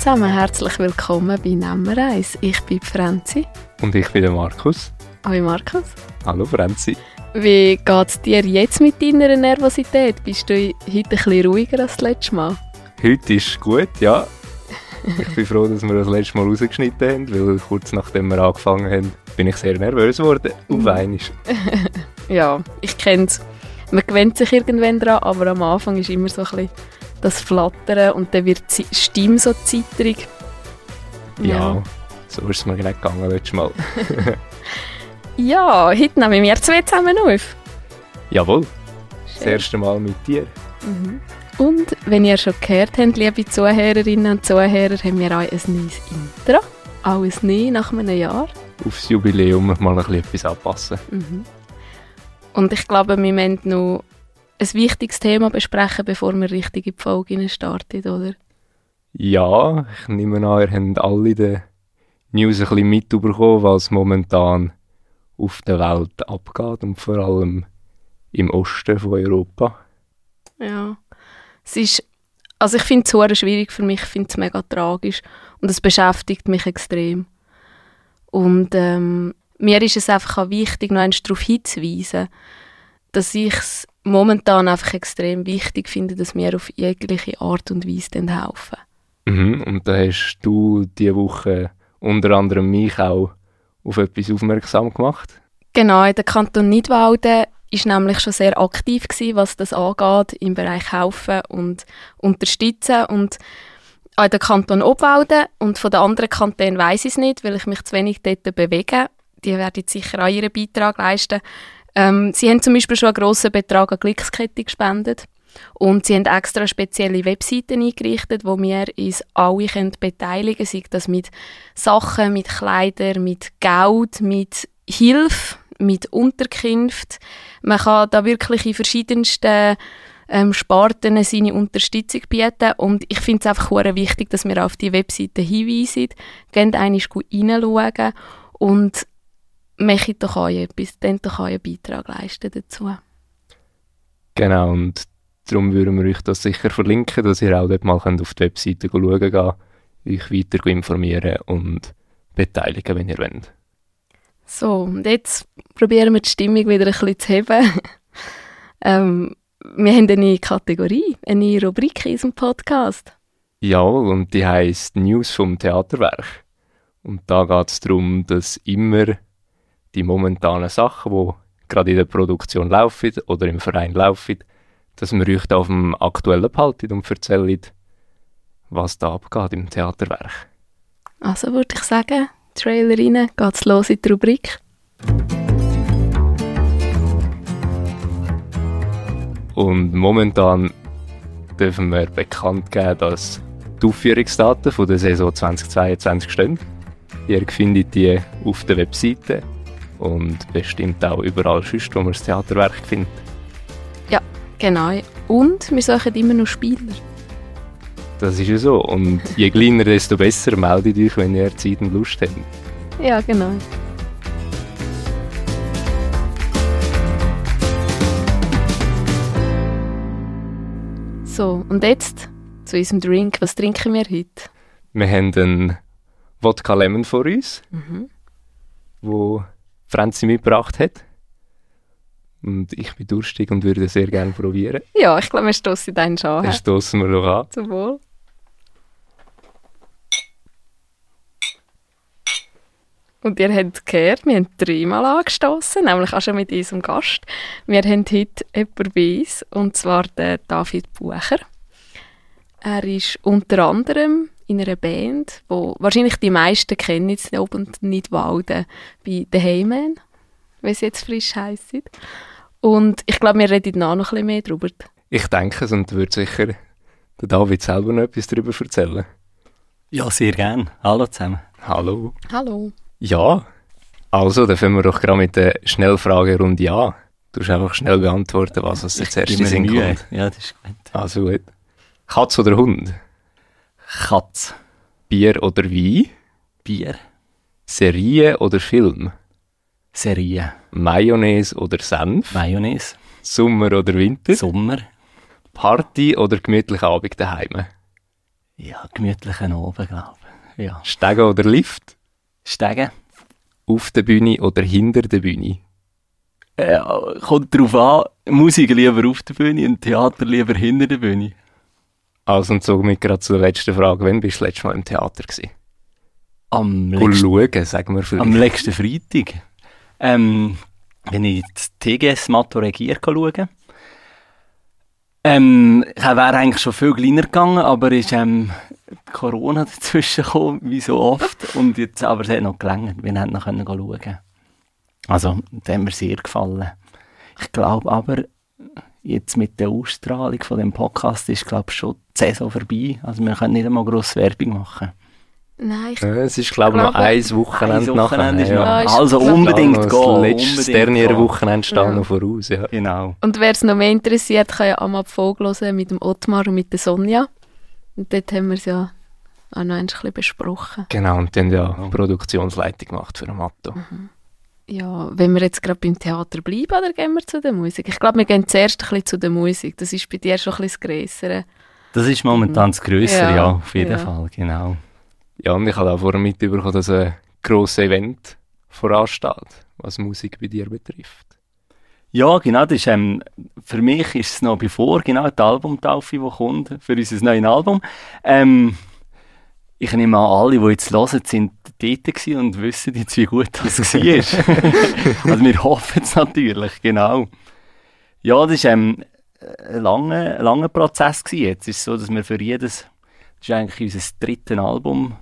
zusammen, herzlich willkommen bei Nummer 1. Ich bin Franzi. Und ich bin der Markus. Hallo Markus. Hallo Franzi. Wie geht es dir jetzt mit deiner Nervosität? Bist du heute ein bisschen ruhiger als das letzte Mal? Heute ist gut, ja. Ich bin froh, dass wir das letzte Mal rausgeschnitten haben, weil kurz nachdem wir angefangen haben, bin ich sehr nervös geworden. Auf einmal. ja, ich kenne es. Man gewöhnt sich irgendwann dran, aber am Anfang ist immer so ein bisschen das Flattern und dann wird die Stimme so zitterig. Ja, ja so ist es mir nicht gegangen letztes Mal. ja, heute nehmen wir zwei zusammen auf. Jawohl, das erste Mal mit dir. Mhm. Und wenn ihr schon gehört habt, liebe Zuhörerinnen und Zuhörer, haben wir auch ein neues Intro. Alles neu nach einem Jahr. Aufs Jubiläum mal ein bisschen etwas anpassen. Mhm. Und ich glaube, wir müssen noch ein wichtiges Thema besprechen, bevor wir richtig in die Folge starten, oder? Ja, ich nehme an, ihr habt alle die News ein bisschen mitbekommen, was momentan auf der Welt abgeht und vor allem im Osten von Europa. Ja, es ist, also ich finde es schwierig für mich, ich finde es mega tragisch und es beschäftigt mich extrem. Und ähm, mir ist es einfach auch wichtig, noch einmal darauf hinzuweisen, dass ich es momentan einfach extrem wichtig finde, dass wir auf jegliche Art und Weise helfen. Mhm, und da hast du diese Woche unter anderem mich auch auf etwas aufmerksam gemacht. Genau, der Kanton Nidwalden ist nämlich schon sehr aktiv gewesen, was das angeht, im Bereich helfen und unterstützen und auch der Kanton Obwalden und von den anderen Kantonen weiß ich es nicht, weil ich mich zu wenig dort bewege. Die werden sicher auch ihren Beitrag leisten. Ähm, sie haben zum Beispiel schon einen grossen Betrag an Glückskette gespendet. Und sie haben extra spezielle Webseiten eingerichtet, wo wir uns alle können beteiligen können, sei das mit Sachen, mit Kleidern, mit Geld, mit Hilfe, mit Unterkunft. Man kann da wirklich in verschiedensten ähm, Sparten seine Unterstützung bieten. Und ich finde es einfach wichtig, dass wir auf die Webseite hinweisen, gehen einmal reinschauen. Und machen doch auch etwas, dann doch auch einen Beitrag leisten dazu. Genau, und darum würden wir euch das sicher verlinken, dass ihr auch dort mal auf die Webseite schauen könnt, euch weiter informieren und beteiligen, wenn ihr wollt. So, und jetzt probieren wir die Stimmung wieder ein bisschen zu heben. ähm, wir haben eine neue Kategorie, eine neue Rubrik in unserem Podcast. Ja, und die heißt News vom Theaterwerk. Und da geht es darum, dass immer die momentanen Sachen, die gerade in der Produktion laufen oder im Verein laufen, dass wir euch da auf dem Aktuellen behalten und erzählen, was da abgeht im Theaterwerk. Also würde ich sagen, Trailer rein, geht's los in die Rubrik. Und momentan dürfen wir bekannt geben, dass die Aufführungsdaten von der Saison 2022 stehen. Ihr findet die auf der Webseite und bestimmt auch überall sonst, wo man das Theaterwerk findet. Ja, genau. Und wir suchen immer noch Spieler. Das ist ja so. Und je kleiner, desto besser. Meldet euch, wenn ihr Zeit und Lust habt. Ja, genau. So, und jetzt zu unserem Drink. Was trinken wir heute? Wir haben einen Wodka Lemon vor uns, mhm. wo Franzi mitgebracht hat. Und ich bin durstig und würde sehr gerne probieren. Ja, ich glaube, wir stoßen deinen schon an. Dann stoßen wir doch an. Zum Wohl. Und ihr habt gehört, wir haben dreimal angestoßen, nämlich auch schon mit unserem Gast. Wir haben heute jemanden bei uns, und zwar den David Bucher. Er ist unter anderem in einer Band, wo wahrscheinlich die meisten kennen, jetzt oben nicht Walden, bei The Heyman, wie es jetzt frisch heisst. Und ich glaube, wir reden noch ein bisschen mehr darüber. Ich denke es und würde sicher der David selber noch etwas darüber erzählen. Ja, sehr gern. Hallo zusammen. Hallo. Hallo. Ja, also, dann fangen wir doch gerade mit der Schnellfragerunde an. Du musst einfach schnell beantworten, was uns jetzt erst in Sinn kommt. Ja, das ist gut. Also gut. Katz oder Hund? Katz. Bier oder Wein? Bier. Serie oder Film? Serie. Mayonnaise oder Senf? Mayonnaise. Sommer oder Winter? Sommer. Party oder gemütlicher Abend daheim? Ja, gemütlichen Oben, glaube ich. Ja. Steigen oder Lift? Steigen. Auf der Bühne oder hinter der Bühne? Ja, kommt darauf an, Musik lieber auf der Bühne und Theater lieber hinter der Bühne. Also, und so mit gerade zur letzten Frage. Wann bist du das letzte Mal im Theater gewesen? Am schauen, sagen wir vielleicht. am letzten Freitag. Ähm, wenn ich das TGS Matto Regier schauen ähm, ich wäre eigentlich schon viel kleiner gegangen, aber ist ähm, Corona dazwischen gekommen, wie so oft. Und jetzt, aber es hat noch gelangt. Wir hätten noch können schauen Also, das hat mir sehr gefallen. Ich glaube aber, jetzt mit der Ausstrahlung von dem Podcast ist, glaube ich, schon die Saison vorbei. Also, wir können nicht einmal grosse Werbung machen. Nein, ich, es ist, glaube ich, noch ein Wochenende Ein nachher. Wochenende ist ja. noch. Also unbedingt Das gehen. letzte unbedingt Sternier gehen. Wochenende steht Ja. noch voraus, ja. Genau. Und wer es noch mehr interessiert, kann ja Amab Vogel hören mit dem Ottmar und mit der Sonja. Und dort haben wir es ja auch noch ein bisschen besprochen. Genau, und dann ja Produktionsleitung gemacht für Amato. Ja, wenn wir jetzt gerade beim Theater bleiben, oder gehen wir zu der Musik? Ich glaube, wir gehen zuerst ein bisschen zu der Musik. Das ist bei dir schon ein bisschen das Grössere. Das ist momentan das Grössere, Ja, ja, auf jeden ja. Fall, genau. Ja, und ich habe auch vorher mitbekommen, dass ein grosses Event voransteht, was Musik bei dir betrifft. Ja, genau, das ist, ähm, für mich ist es noch bevor, genau, die Albumtaufe, die kommt, für unser neues Album. Ähm, ich nehme an, alle, die jetzt hören, sind dort und wissen jetzt, wie gut das war. also wir hoffen es natürlich, genau. Ja, das war ähm, ein langer, langer Prozess gewesen. Jetzt ist es so, dass wir für jedes, das ist eigentlich unser drittes Album,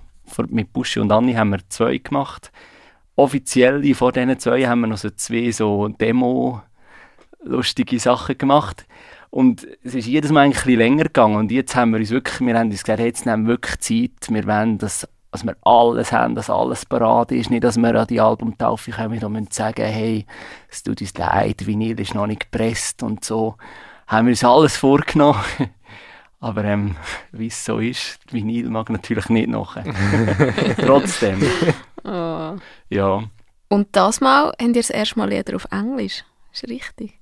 mit Buschi und Anni haben wir zwei gemacht. Offiziell vor diesen zwei haben wir noch so zwei so Demo- lustige Sachen gemacht. Und es ist jedes Mal ein bisschen länger gegangen. Und jetzt haben wir uns wirklich, wir haben uns gesagt, jetzt nehmen wir wirklich Zeit. Wir wollen, dass, dass wir alles haben, dass alles parat ist. Nicht, dass wir an die Albumtaufe kommen und müssen sagen, hey, es tut uns leid, Vinyl ist noch nicht gepresst und so. Haben wir uns alles vorgenommen. Aber ähm, wie es so ist, die Vinyl mag natürlich nicht nachher. Trotzdem, Oh. ja. Und das Mal habt ihr das erste Mal Lieder auf Englisch. Ist richtig?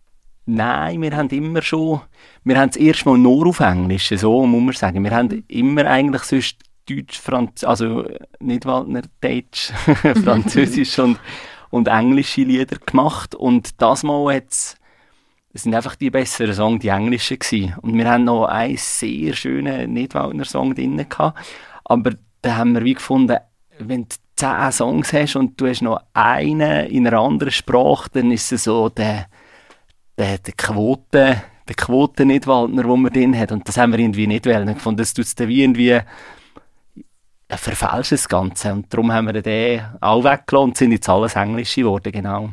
Nein, wir haben immer schon, wir haben es erstmal nur auf Englisch, so muss man sagen. Wir haben immer eigentlich sonst Deutsch, Franz also nicht Waldner, Deutsch, Französisch und, und englische Lieder gemacht. Und das Mal hat's, es sind einfach die besseren Songs, die englischen gewesen. Und wir haben noch einen sehr schönen Nicht-Waldner Song drin gehabt. Aber da haben wir wie gefunden, wenn du zehn Songs hast und du hast noch einen in einer anderen Sprache, dann ist es so der, der, der Quote, der Quote nicht Waldner, wo man drin hat. Und das haben wir irgendwie nicht wollen. Ich fand, das tut es dann wie irgendwie ja, verfälscht das Ganze. Und darum haben wir den auch weggelassen und sind jetzt alles Englische geworden, genau.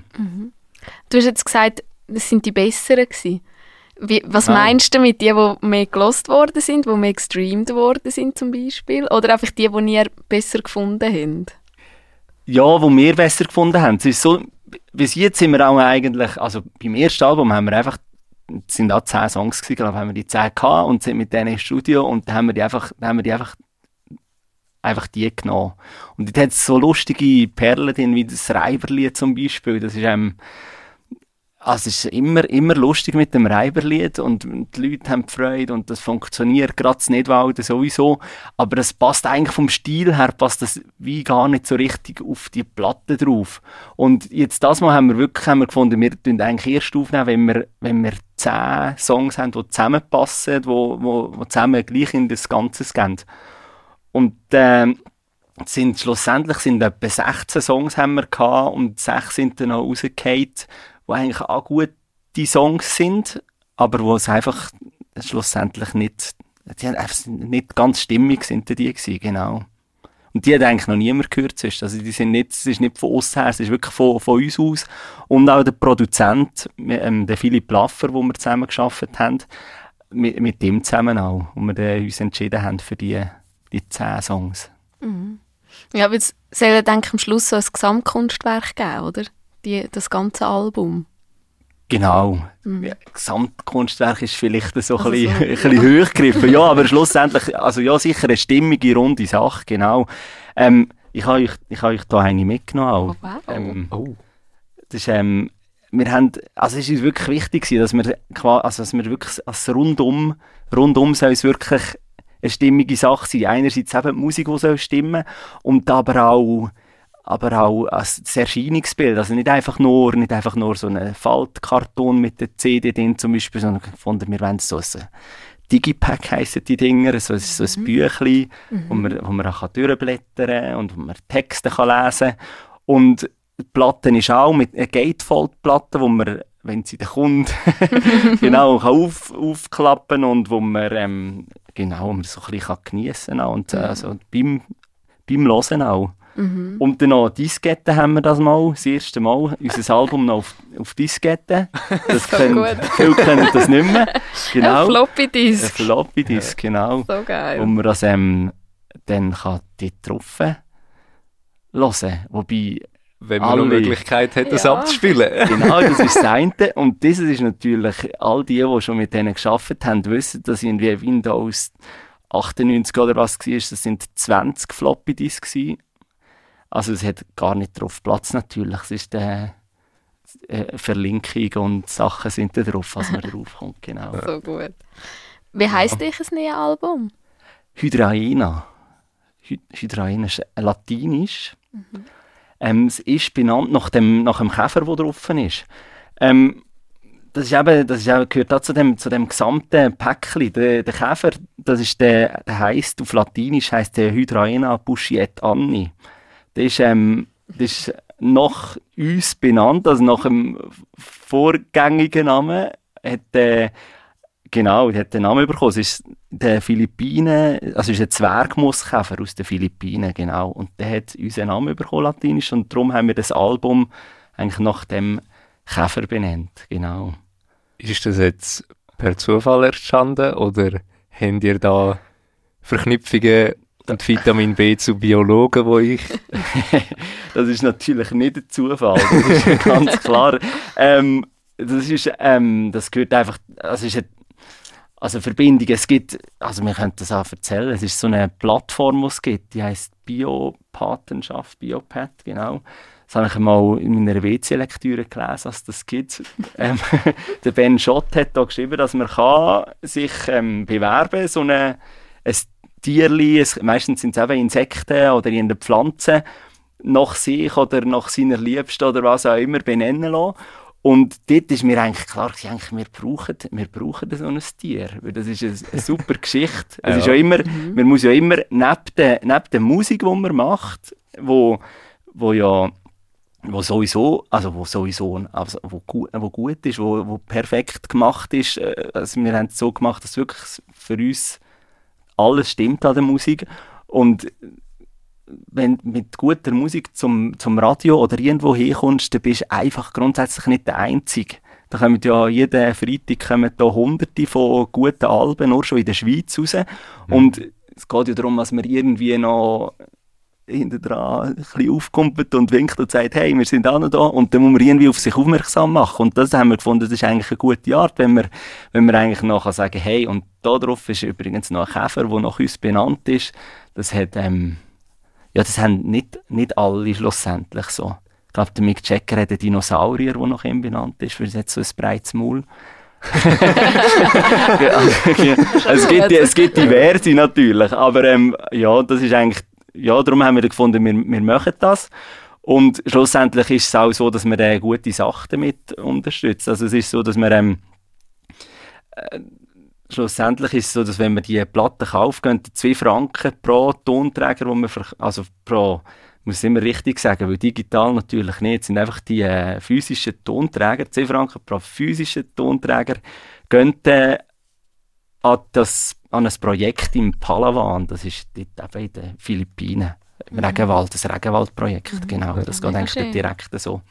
Du hast jetzt gesagt, das sind die besseren gewesen. Wie, was Ah. meinst du mit die, die mehr gelost worden sind, die mehr gestreamt worden sind zum Beispiel? Oder einfach die, die ihr besser gefunden habt? Ja, wo wir besser gefunden haben. Es ist so, bis jetzt sind wir auch eigentlich, also beim ersten Album haben wir einfach, sind auch zehn Songs gewesen, glaube haben wir die zehn gehabt und sind mit denen ins Studio und dann haben wir die einfach, haben wir die einfach, einfach die genommen. Und dort hat so lustige Perlen drin, wie das Reiberlied zum Beispiel, das ist ähm, also es ist immer, immer lustig mit dem Reiberlied und die Leute haben Freude und das funktioniert, gerade das Nidwalden sowieso, aber es passt eigentlich vom Stil her, passt das wie gar nicht so richtig auf die Platte drauf. Und jetzt das Mal haben wir wirklich haben wir gefunden, wir tun eigentlich erst aufnehmen, wenn wir, wenn wir zehn Songs haben, die zusammenpassen, wo, wo, wo zusammen gleich in das Ganze gehen. Und ähm, sind schlussendlich sind etwa 16 Songs haben wir gehabt und sechs sind dann noch rausgefallen, die eigentlich auch gute Songs sind, aber wo es einfach schlussendlich nicht, die nicht ganz stimmig sind die gewesen, genau. Und die hat eigentlich noch niemand gehört sonst. Also die sind nicht, es ist nicht von uns her, es ist wirklich von, von uns aus. Und auch der Produzent, ähm, der Philipp Laffer, wo wir zusammen geschafft haben, mit, mit dem zusammen auch, wo wir uns entschieden haben für die, die zehn Songs. Ja, weil es soll ja, denke ich, am Schluss so ein Gesamtkunstwerk geben, oder? Die, das ganze Album. Genau. Ja, Gesamtkunstwerk ist vielleicht so ein Also bisschen, so, ein bisschen hochgegriffen. Ja, aber schlussendlich, also ja, sicher eine stimmige, runde Sache, genau. Ähm, ich habe euch, ich habe euch da eine mitgenommen auch. Oh, wow. Ähm, Oh. das ist, ähm, wir haben, also es ist wirklich wichtig dass wir, also dass wir wirklich als rundum, rundum soll es wirklich eine stimmige Sache sein. Einerseits eben die Musik, die soll stimmen und aber auch aber auch als Erscheinungsbild, also nicht einfach nur, nicht einfach nur so ein Faltkarton mit der CD drin zum Beispiel, sondern gefunden, wir wollen so ein Digipack heissen die Dinger, so, so ein mhm. Büchlein, mhm. wo man, wo man auch durchblättern kann und wo man Texte kann lesen kann. Und die Platte ist auch mit einer Gatefold-Platte, wo man, wenn sie dann kommt, genau, kann auf, aufklappen und wo man, ähm, genau, wo man so ein bisschen geniessen kann und äh, also beim, beim Hören auch. Mhm. Und dann noch Diskette haben wir das mal, das erste Mal, unser Album noch auf, auf Diskette. Das so können, viele kennen das nicht mehr. Genau. Ein Floppy Disk. Ein Floppy Disk, genau. So geil. Wo man das ähm, dann kann die drauf hören Wobei wenn man eine Möglichkeit hat, das ja. abzuspielen. genau, das ist das eine. Und das ist natürlich, all die, die schon mit denen geschafft haben, wissen, dass irgendwie Windows 98 oder was war, das sind 20 Floppy Disks also es hat gar nicht drauf Platz natürlich. Es ist der äh, Verlinkung und Sachen sind da drauf, was man drauf kommt. Genau. So gut. Wie heisst ja. das neue Album? Hydraina. Hy Hydraina ist latinisch. Mhm. Ähm, es ist benannt nach dem, nach dem Käfer, der drauf ist. Ähm, das, ist eben, das ist eben, gehört auch zu dem, zu dem gesamten Päckchen. Der, der Käfer, das ist der, der heisst, auf Latinisch heisst der Hydraena buschiet anni. Das ist, ähm, das ist nach uns benannt, also nach dem vorgängigen Namen, hat äh, genau, hat den Namen bekommen. Es ist der Philippinen, also ist ein Zwergmooskäfer aus den Philippinen, genau. Und der hat unseren Namen bekommen, latinisch, und darum haben wir das Album eigentlich nach dem Käfer benannt, genau. Ist das jetzt per Zufall entstanden oder habt ihr da Verknüpfungen und Vitamin B zu Biologen, wo ich. das ist natürlich nicht ein Zufall, das ist ganz klar. Ähm, das ist, ähm, das gehört einfach, also ist eine, also Verbindung, es gibt, also wir können das auch erzählen, es ist so eine Plattform, die es gibt, die heißt Biopatenschaft, Biopat, genau. Das habe ich mal in meiner WC-Lektüre gelesen, dass das gibt. ähm, der Ben Schott hat da geschrieben, dass man kann sich ähm, bewerben, so eine, ein Tierli, es, meistens sind es eben Insekten oder in den Pflanzen, nach sich oder nach seiner Liebsten oder was auch immer benennen lassen. Und dort ist mir eigentlich klar, eigentlich, wir, brauchen, wir brauchen so ein Tier. Weil das ist eine, eine super Geschichte. Es ja. ist ja immer, mhm. Man muss ja immer, neben der, neben der Musik, die man macht, wo, wo ja wo sowieso, also wo sowieso, also wo, gut, wo gut ist, wo, wo perfekt gemacht ist. Äh, also wir haben es so gemacht, dass es wirklich für uns alles stimmt an der Musik. Und wenn du mit guter Musik zum, zum Radio oder irgendwo herkommst, dann bist du einfach grundsätzlich nicht der Einzige. Da kommen ja jeden Freitag kommen da hunderte von guten Alben, nur schon in der Schweiz raus. Mhm. Und es geht ja darum, dass man irgendwie noch hinten dran ein bisschen aufkumpelt und winkt und sagt, hey, wir sind auch noch da. Und dann muss man irgendwie auf sich aufmerksam machen. Und das haben wir gefunden, das ist eigentlich eine gute Art, wenn wir, wenn wir eigentlich noch sagen, hey, und da drauf ist übrigens noch ein Käfer, der nach uns benannt ist. Das hat, ähm, ja, das haben nicht, nicht alle schlussendlich so. Ich glaube, der Mick Jagger hat einen Dinosaurier, der nach ihm benannt ist, weil es hat so ein breites Maul. es, gibt, es gibt diverse natürlich, aber ähm, ja, das ist eigentlich ja, darum haben wir gefunden, wir, wir machen das. Und schlussendlich ist es auch so, dass wir äh, gute Sachen damit unterstützen. Also es ist so, dass wir ähm, äh, schlussendlich ist es so, dass wenn wir die Platte kaufen, gehen 2 Franken pro Tonträger, wo wir also pro muss ich immer richtig sagen, weil digital natürlich nicht, es sind einfach die äh, physischen Tonträger, 10 Franken pro physischen Tonträger, gehen äh, an, das, an ein Projekt im Palawan, das ist dort eben in den Philippinen, im mhm. Regenwald, das Regenwaldprojekt, mhm. genau, das geht eigentlich direkt so.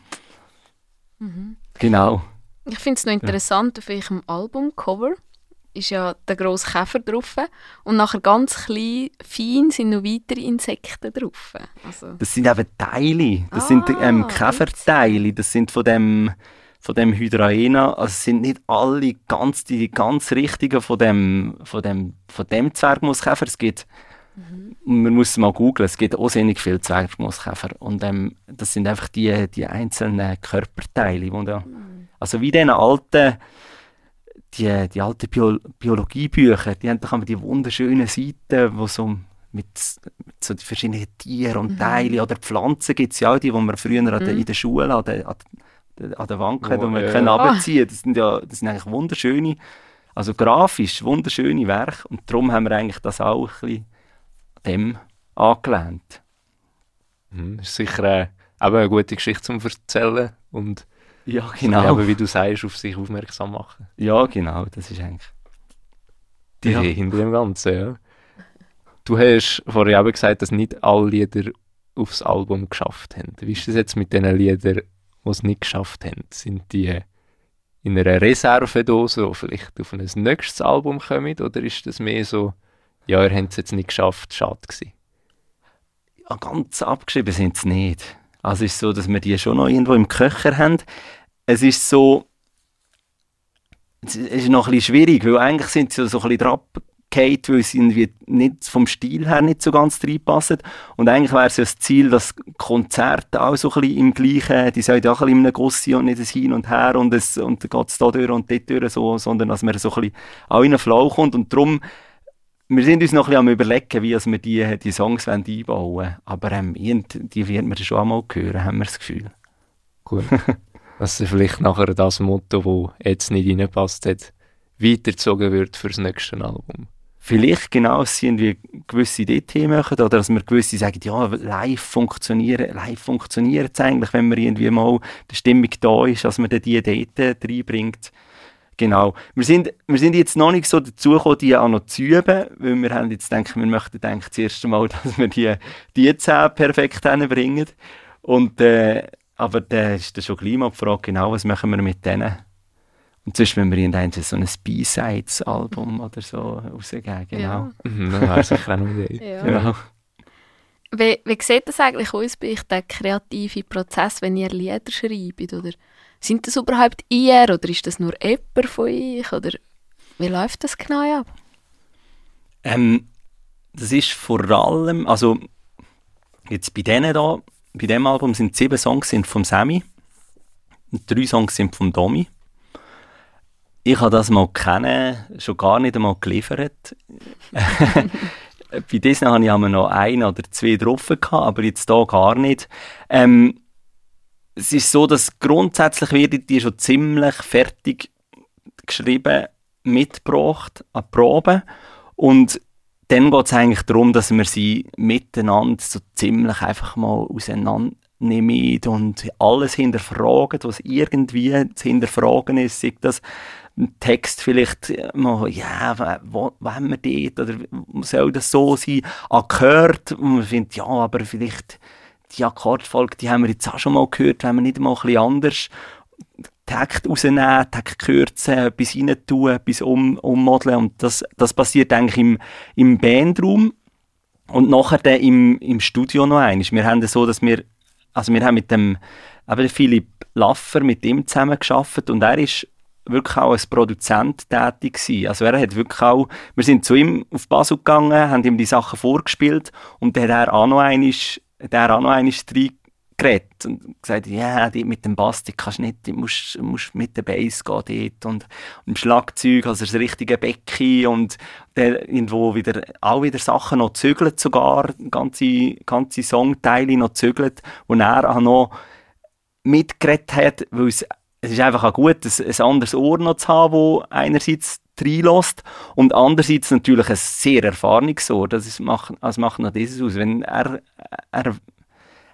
Mhm. Genau. Ich finde es noch interessant, auf welchem Albumcover ist ja der grosse Käfer drauf und nachher ganz klein, fein sind noch weitere Insekten drauf. Also. Das sind eben Teile, das ah, sind ähm, Käferteile, das sind von dem von dem Hydraena, also sind nicht alle ganz die ganz richtigen von dem von dem von dem Zwergmooskäfer. Es gibt mhm. man muss es mal googeln, es gibt unsinnig viele Zwergmooskäfer und ähm, das sind einfach die die einzelnen Körperteile, die da, mhm. also wie den alten die, die alten Bio Biologiebücher, die haben doch immer die wunderschönen Seiten, wo so mit, mit so verschiedenen Tieren und mhm. Teilen oder Pflanzen gibt es ja auch die, die wir früher mhm. an der, in der Schule an der, an der Wand hatten, oh, die wir ja. können abziehen. Das sind ja, das sind eigentlich wunderschöne, also grafisch wunderschöne Werke und darum haben wir eigentlich das auch ein bisschen dem angelehnt. Mhm, das ist sicher äh, eine gute Geschichte zum Erzählen und ja, genau. Eben, wie du sagst, auf sich aufmerksam machen. Ja, genau, das ist eigentlich die ja. hinter dem Ganzen, ja. Du hast vorhin eben gesagt, dass nicht alle Lieder aufs Album geschafft haben. Wie ist das jetzt mit den Liedern, die es nicht geschafft haben? Sind die in einer Reservedose, die vielleicht auf ein nächstes Album kommen? Oder ist das mehr so, ja, ihr habt es jetzt nicht geschafft, schade gewesen? Ja, ganz abgeschrieben sind sie nicht. Also es ist so, dass wir die schon noch irgendwo im Köcher haben. Es ist so, es ist noch ein bisschen schwierig, weil eigentlich sind sie so ein bisschen drauf geht, weil sie irgendwie nicht vom Stil her nicht so ganz reinpassen. Und eigentlich wäre es ja das Ziel, dass Konzerte auch so ein bisschen im gleichen, die sollen auch ein bisschen in Guss sein und nicht ein Hin und Her und, es, und dann geht es da durch und dort durch, so, sondern dass man so ein bisschen auch in einen Flow kommt und darum wir sind uns noch ein bisschen am überlegen, wie wir die, die Songs einbauen wollen. Aber ähm, die werden wir schon einmal hören, haben wir das Gefühl. Gut. Dass vielleicht nachher das Motto, das jetzt nicht reinpasst hat, weitergezogen wird für das nächste Album vielleicht genau dass sie irgendwie gewisse Ideen machen oder dass wir gewisse sagen, ja, live funktionieren, live funktioniert es eigentlich, wenn man irgendwie mal die Stimmung da ist, dass man dann die Ideen reinbringt. Genau. Wir sind, wir sind jetzt noch nicht so dazu gekommen, die auch noch zu üben, weil wir haben jetzt denken, wir möchten denken, das erste Mal, dass wir die, die zehn perfekt hinbringen. Und, äh, aber da ist dann schon gleich mal die Frage, genau, was machen wir mit denen? Und sonst, wenn wir irgendein so ein B-Sides-Album oder so rausgeben, genau. Ja. Mhm, das wäre sicher eine Idee. Ja. Genau. Wie, wie sieht das eigentlich aus bei euch, der kreative Prozess, wenn ihr Lieder schreibt? Oder sind das überhaupt ihr oder ist das nur jemand von euch? Oder wie läuft das genau ab? Ähm, das ist vor allem, also jetzt bei denen da, bei dem Album sind sieben Songs sind vom Sammy und drei Songs sind vom Domi. Ich habe das mal kennen, schon gar nicht einmal geliefert. Bei Disney hatte ich noch ein oder zwei drauf, aber jetzt hier gar nicht. Ähm, es ist so, dass grundsätzlich wird die schon ziemlich fertig geschrieben, mitgebracht an Proben. Und dann geht es eigentlich darum, dass wir sie miteinander so ziemlich einfach mal auseinander nehmen und alles hinterfragen, was irgendwie zu hinterfragen ist. Sei das ein Text vielleicht mal, ja, wo, wollen wir dort, oder soll das so sein, gehört, und man findet, ja, aber vielleicht die Akkordfolge, die haben wir jetzt auch schon mal gehört, wenn wir nicht mal ein bisschen anders Takt rausnehmen, Takt kürzen, etwas rein tun, etwas um, ummodeln. Und das, das passiert eigentlich im, im Bandraum. Und nachher dann im, im Studio noch eins. Wir haben das so, dass wir, also wir haben mit dem, eben Philipp Laffer, mit ihm zusammen geschafft und er ist wirklich auch als Produzent tätig gewesen. Also er hat wirklich auch, wir sind zu ihm auf Basel gegangen, haben ihm die Sachen vorgespielt und dann hat er auch noch einmal, der auch noch einmal reingeredet und gesagt, ja, yeah, mit dem Bass, die kannst nicht, du musst, musst mit der Bass gehen dort und, und im Schlagzeug, also das richtige Becken und dann irgendwo wieder, auch wieder Sachen noch zügelt sogar, ganze, ganze Songteile noch zügelt, wo er auch noch mitgeredet hat, weil es es ist einfach auch gut, ein, ein anderes Ohr noch zu haben, das einerseits reinlässt und andererseits natürlich ein sehr erfahrenes Ohr. Das ist, macht, also macht noch dieses aus. Wenn er, er,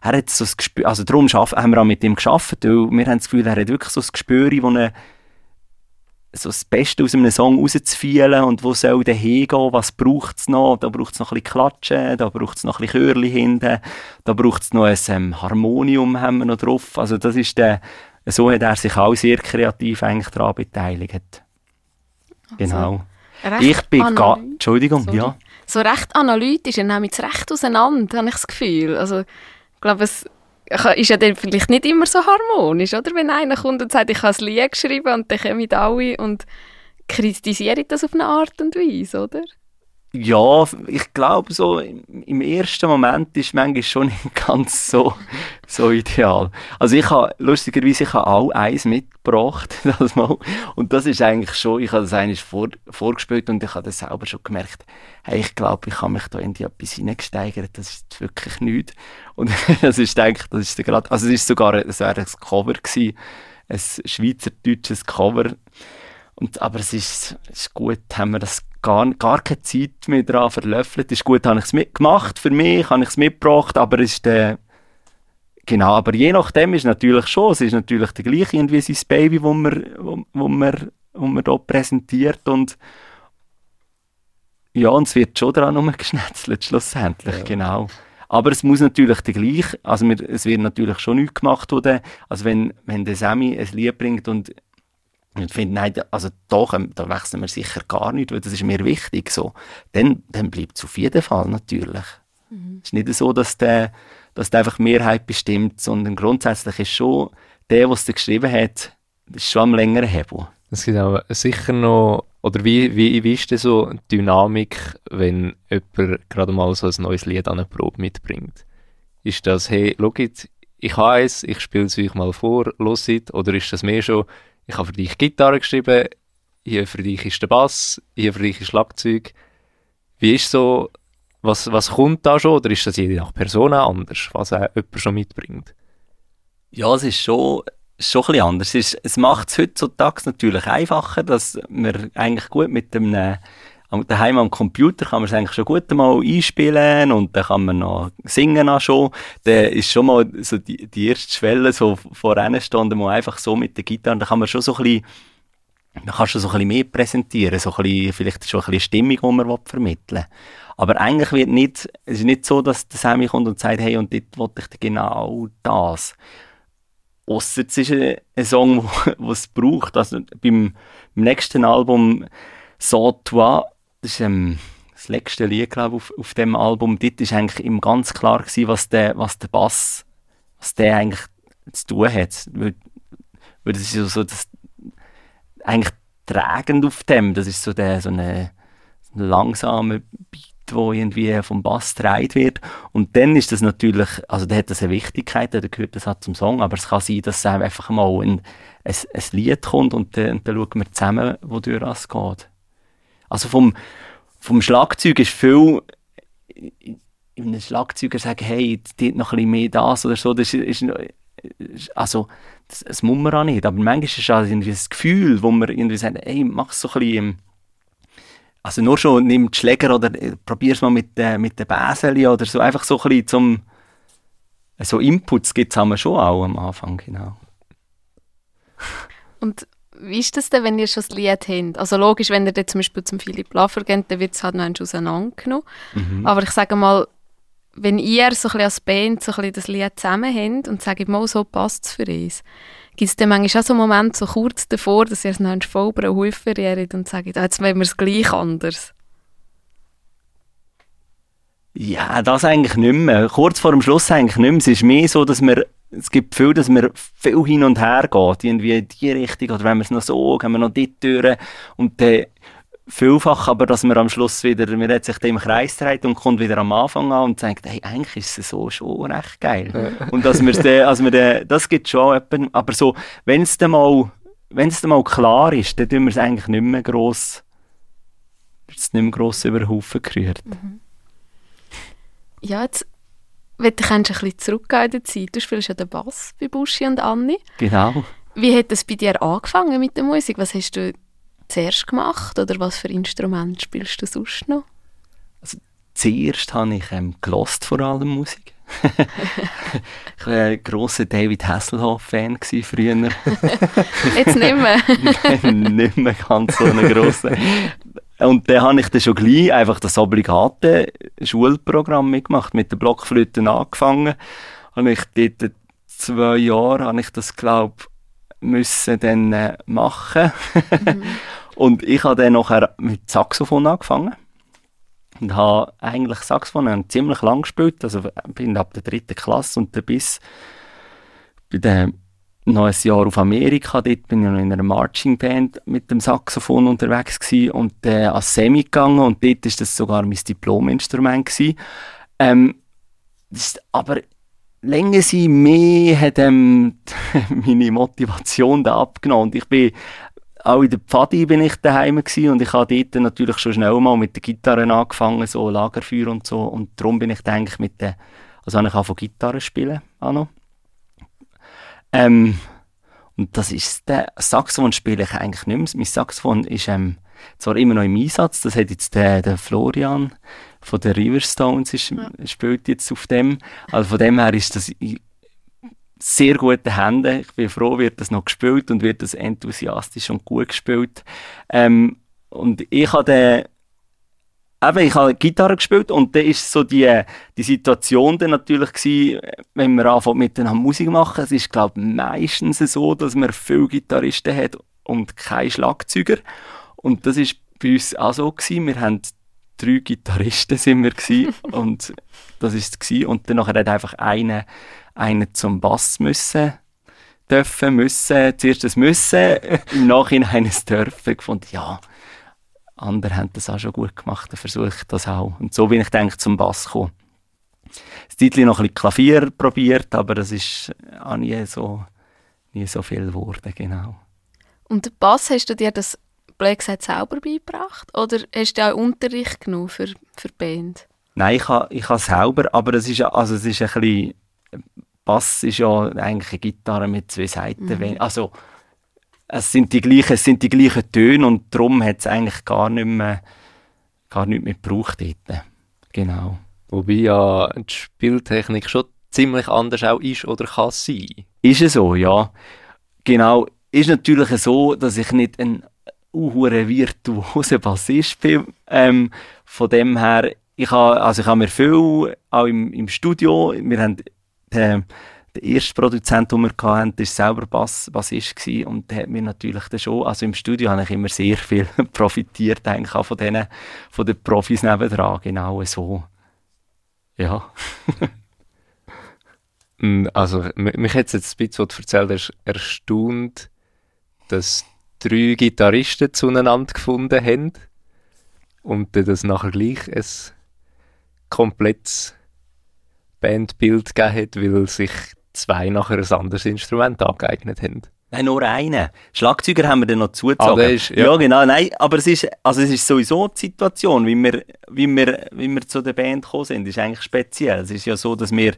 er hat so ein Gespür, also darum haben wir auch mit ihm geschafft, weil wir haben das Gefühl, er hat wirklich so ein Gespür, wo eine, so das Beste aus einem Song rauszufielen und wo soll der hingehen, was braucht es noch, da braucht es noch ein bisschen Klatschen, da braucht es noch ein bisschen Chörli hinten, da braucht es noch ein ähm, Harmonium haben wir noch drauf, also das ist der so hat er sich auch sehr kreativ eigentlich daran beteiligt. Genau. Also, ich bin gar... Entschuldigung, Sorry. ja. So recht analytisch, er nimmt es recht auseinander, habe ich das Gefühl. Also, ich glaube, es ist ja dann vielleicht nicht immer so harmonisch, oder? Wenn einer kommt und sagt, ich habe ein Lied geschrieben und dann kommen alle und kritisieren das auf eine Art und Weise, oder? Ja, ich glaube so, im ersten Moment ist manchmal schon nicht ganz so, so ideal. Also ich habe, lustigerweise, ich habe auch eins mitgebracht, das mal. Und das ist eigentlich schon, ich habe das eigentlich vor, vorgespielt und ich habe das selber schon gemerkt, hey, ich glaube, ich habe mich da in die etwas hineingesteigert, das ist wirklich nichts. Und das ist eigentlich, das ist gerade, also es ist sogar, es wäre ein Cover gewesen, ein schweizerdeutsches Cover. Und, aber es ist, ist gut, haben wir das gar, gar keine Zeit mehr daran verlöffelt. Ist gut, habe ich es mitgemacht für mich, habe ich es mitgebracht, aber ist der, genau, aber je nachdem ist natürlich schon, es ist natürlich der gleiche irgendwie sein Baby, wo man, wo, wo man, wo man da präsentiert und ja, und es wird schon daran geschnetzelt, schlussendlich, ja. genau. Aber es muss natürlich der gleiche, also wir, es wird natürlich schon nichts gemacht, oder? Also wenn, wenn der Sammy ein Lied bringt und ich finde, nein, also da, da wechseln wir sicher gar nicht, weil das ist mir wichtig. So. Dann, dann bleibt es auf jeden Fall natürlich. Mhm. Es ist nicht so, dass der, dass der einfach Mehrheit bestimmt, sondern grundsätzlich ist schon der, der es geschrieben hat, ist schon am längeren Hebel. Es gibt auch sicher noch, oder wie, wie, wie ist denn so die Dynamik, wenn jemand gerade mal so ein neues Lied an eine Probe mitbringt? Ist das, hey, schau ich habe eins, ich spiele es euch mal vor, los oder ist das mehr schon, ich habe für dich Gitarre geschrieben, hier für dich ist der Bass, hier für dich ist Schlagzeug. Wie ist so, was, was kommt da schon, oder ist das jede nach Person anders, was auch jemand schon mitbringt? Ja, es ist schon, schon ein bisschen anders. Es, es macht es heutzutage natürlich einfacher, dass man eigentlich gut mit dem äh, daheim am Computer kann man es eigentlich schon gut mal einspielen und dann kann man noch singen auch schon. Dann ist schon mal so die, die erste Schwelle so vor einer Stunde mal einfach so mit der Gitarre, da kann man schon so ein bisschen man kann schon so ein bisschen mehr präsentieren, so ein bisschen, vielleicht schon ein bisschen Stimmung, die man vermitteln will. Aber eigentlich wird nicht, es ist nicht so, dass der Sammy kommt und sagt, hey, und dort wollte ich genau das. Ausser es ist ein, ein Song, wo es braucht. Also beim, beim nächsten Album «So toi» das ist ähm, das letzte Lied, glaube auf, auf dem Album. Dort war eigentlich ihm ganz klar, gewesen, was, der, was der Bass, was der eigentlich zu tun hat. Weil, weil das ist so, so das, eigentlich tragend auf dem. Das ist so, der, so eine, so eine langsame Beat, wo irgendwie vom Bass gedreht wird. Und dann ist das natürlich, also da hat das eine Wichtigkeit, da gehört das auch zum Song, aber es kann sein, dass einfach mal ein, ein, ein Lied kommt und dann, dann schauen wir zusammen, wodurch es geht. Also vom, vom Schlagzeug ist viel, wenn Schlagzeuger sagen, hey, dort noch ein bisschen mehr das oder so, das ist, also, das, das muss man auch nicht. Aber manchmal ist es auch irgendwie das Gefühl, wo man irgendwie sagt, hey, mach so ein bisschen, also nur schon, nimm die Schläger oder äh, probier es mal mit, äh, mit den Bäseli oder so, einfach so ein bisschen zum, so Inputs gibt es schon auch am Anfang, genau. Und wie ist das denn, wenn ihr schon das Lied habt? Also logisch, wenn ihr dann zum Beispiel zum Philipp Laffer geht, dann wird es halt noch auseinandergenommen. Mhm. Aber ich sage mal, wenn ihr so ein als Band so ein das Lied zusammen habt und sagt mal, so passt es für uns, gibt es dann manchmal auch so einen Moment so kurz davor, dass ihr es noch voll Haufen und sagt, ah, jetzt wollen wir es gleich anders? Ja, das eigentlich nicht mehr. Kurz vor dem Schluss eigentlich nicht mehr. Es ist mehr so, dass wir es gibt viel, dass man viel hin und her geht, irgendwie in die Richtung, oder wenn wir es noch so, haben wir noch die Türen, und dann vielfach aber, dass man am Schluss wieder, man hat sich da im Kreis dreht und kommt wieder am Anfang an und sagt, hey, eigentlich ist es so schon recht geil. Ja. Und dass wir dann, also wir das gibt schon etwas, aber so, wenn es dann mal, wenn es dann mal klar ist, dann tun wir es eigentlich nicht mehr gross, wird es nicht mehr gross über den Haufen gerührt. Mhm. Ja, jetzt wenn du ein bisschen zurückgehen in der Zeit. Du spielst ja den Bass bei Buschi und Anni. Genau. Wie hat es bei dir angefangen mit der Musik? Was hast du zuerst gemacht oder was für Instrument spielst du sonst noch? Also, zuerst habe ich ähm, gelost vor allem Musik. ich war ein grosser David Hasselhoff-Fan früher. Jetzt nicht mehr? nicht mehr ganz so ein grosser. Und dann habe ich dann schon gleich einfach das obligate Schulprogramm mitgemacht, mit der Blockflöte angefangen. Habe ich dort zwei Jahre, habe ich das, glaube müssen dann äh, machen. Mhm. Und ich habe dann nachher mit Saxophon angefangen. Und habe eigentlich Saxophon ziemlich lang gespielt, also bin ab der dritten Klasse und bis bei der noch ein Jahr auf Amerika. Dort bin ich noch in einer Marching Band mit dem Saxophon unterwegs gewesen und äh, als Semi gegangen und dort ist das sogar mein Diplominstrument. Ähm, aber länger sie mehr hat ähm, meine Motivation da abgenommen und ich bin auch in der Pfadi bin ich daheim gewesen und ich habe dort natürlich schon schnell mal mit der Gitarre angefangen, so Lagerfeuer und so und darum bin ich denke mit der, also habe ich auch von Gitarre spielen auch noch. Ähm, und das ist der Saxophon spiele ich eigentlich nicht mehr. Mein Saxophon ist ähm, zwar immer noch im Einsatz, das hat jetzt der, der Florian von den Riverstones ist, ja. spielt jetzt auf dem. Also von dem her ist das in sehr guten Händen. Ich bin froh, wird das noch gespielt und wird das enthusiastisch und gut gespielt. Ähm, und ich habe den eben, ich habe Gitarre gespielt und dann ist so die, die Situation dann natürlich gewesen, wenn wir anfangen miteinander Musik machen. Es ist, glaube ich, meistens so, dass man viele Gitarristen hat und keine Schlagzeuger. Und das ist bei uns auch so gewesen. Wir haben drei Gitarristen sind wir gewesen, und das ist es. Und dann hat einfach einer, einer zum Bass müssen dürfen, müssen, zuerst das müssen, im Nachhinein es dürfen gefunden, ja, andere haben das auch schon gut gemacht, dann versuche ich das auch. Und so bin ich, denke zum Bass gekommen. Das Titel noch ein bisschen Klavier probiert, aber das ist auch nie so, nie so viel geworden, genau. Und Bass, hast du dir das blöd gesagt selber beigebracht? Oder hast du auch Unterricht genommen für, für die Band? Nein, ich habe ich ha selber, aber es ist, also es ist ein bisschen, Bass ist ja eigentlich eine Gitarre mit zwei Seiten. Mhm. Also, es sind die gleichen, es sind die gleichen Töne und darum hat es eigentlich gar nicht mehr, gar nicht mehr gebraucht dort. Genau. Wobei ja die Spieltechnik schon ziemlich anders auch ist oder kann sein. Ist es so, ja. Genau. Ist natürlich so, dass ich nicht ein uhure virtuose Bassist bin. Ähm, von dem her, ich habe, also ich habe mir viel, auch im, im Studio, wir haben, äh, der erste Produzent, den wir hatten, war selber Bass, Bassist und der hat mir natürlich dann schon, also im Studio habe ich immer sehr viel profitiert eigentlich auch von denen, von den Profis nebendran, genau so. Ja. Mm, also, mich hat es jetzt ein bisschen, erzählt hast, erstaunt, dass drei Gitarristen zueinander gefunden haben und dann das nachher gleich ein komplettes Bandbild gegeben hat, weil sich zwei nachher ein anderes Instrument angeeignet haben. Nein, nur einen. Schlagzeuger haben wir dann noch zugezogen. Ah, ist, ja. ja. genau. Nein, aber es ist, also es ist sowieso die Situation, wie wir, wie wir, wie wir zu der Band gekommen sind, ist eigentlich speziell. Es ist ja so, dass wir,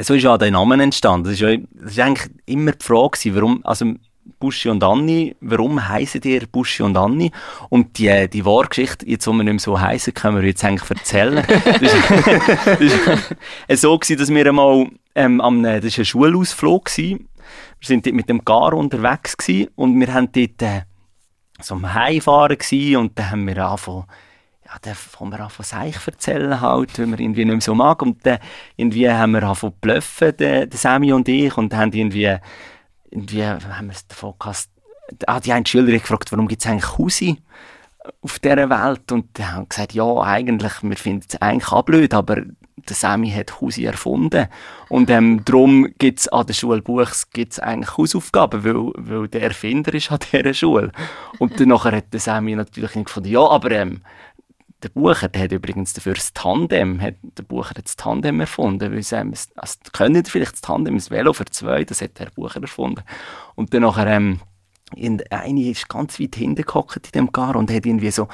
so ist ja der Name entstanden. Das ist, ja, ist eigentlich immer die Frage warum, also Buschi und Anni, warum heißen ihr Buschi und Anni? Und die, die wahre Geschichte, jetzt wo wir nicht mehr so heißen, können wir jetzt eigentlich erzählen. das war so, gewesen, dass wir einmal, ähm, am, das war ein Schulausflug, gewesen. wir sind dort mit dem Gar unterwegs gewesen, und wir haben dort äh, so am Heimfahren und dann haben wir angefangen, ja, dann fangen wir an von Seich erzählen halt, wenn wir irgendwie nicht mehr so mag. Und dann irgendwie haben wir angefangen zu bluffen, der, der Sammy und ich, und haben irgendwie irgendwie haben wir es davon gehabt, ah, die eine Schülerin gefragt, warum gibt es eigentlich Husi auf dieser Welt? Und haben gesagt, ja, eigentlich, wir finden es eigentlich auch blöd, aber der Sammy hat Husi erfunden. Und ähm, darum gibt es an der Schule Buchs gibt's eigentlich Hausaufgaben, weil, weil der Erfinder ist an dieser Schule. Und dann hat der Sammy natürlich gefunden, ja, aber ähm, der Bucher, der hat übrigens dafür das Tandem, hat, der Bucher hat das Tandem erfunden, weil sie, also, können vielleicht das Tandem, das Velo für zwei, das hat der Bucher erfunden. Und dann nachher, ähm, eine ist ganz weit hinten gehockt in dem Gar und hat irgendwie so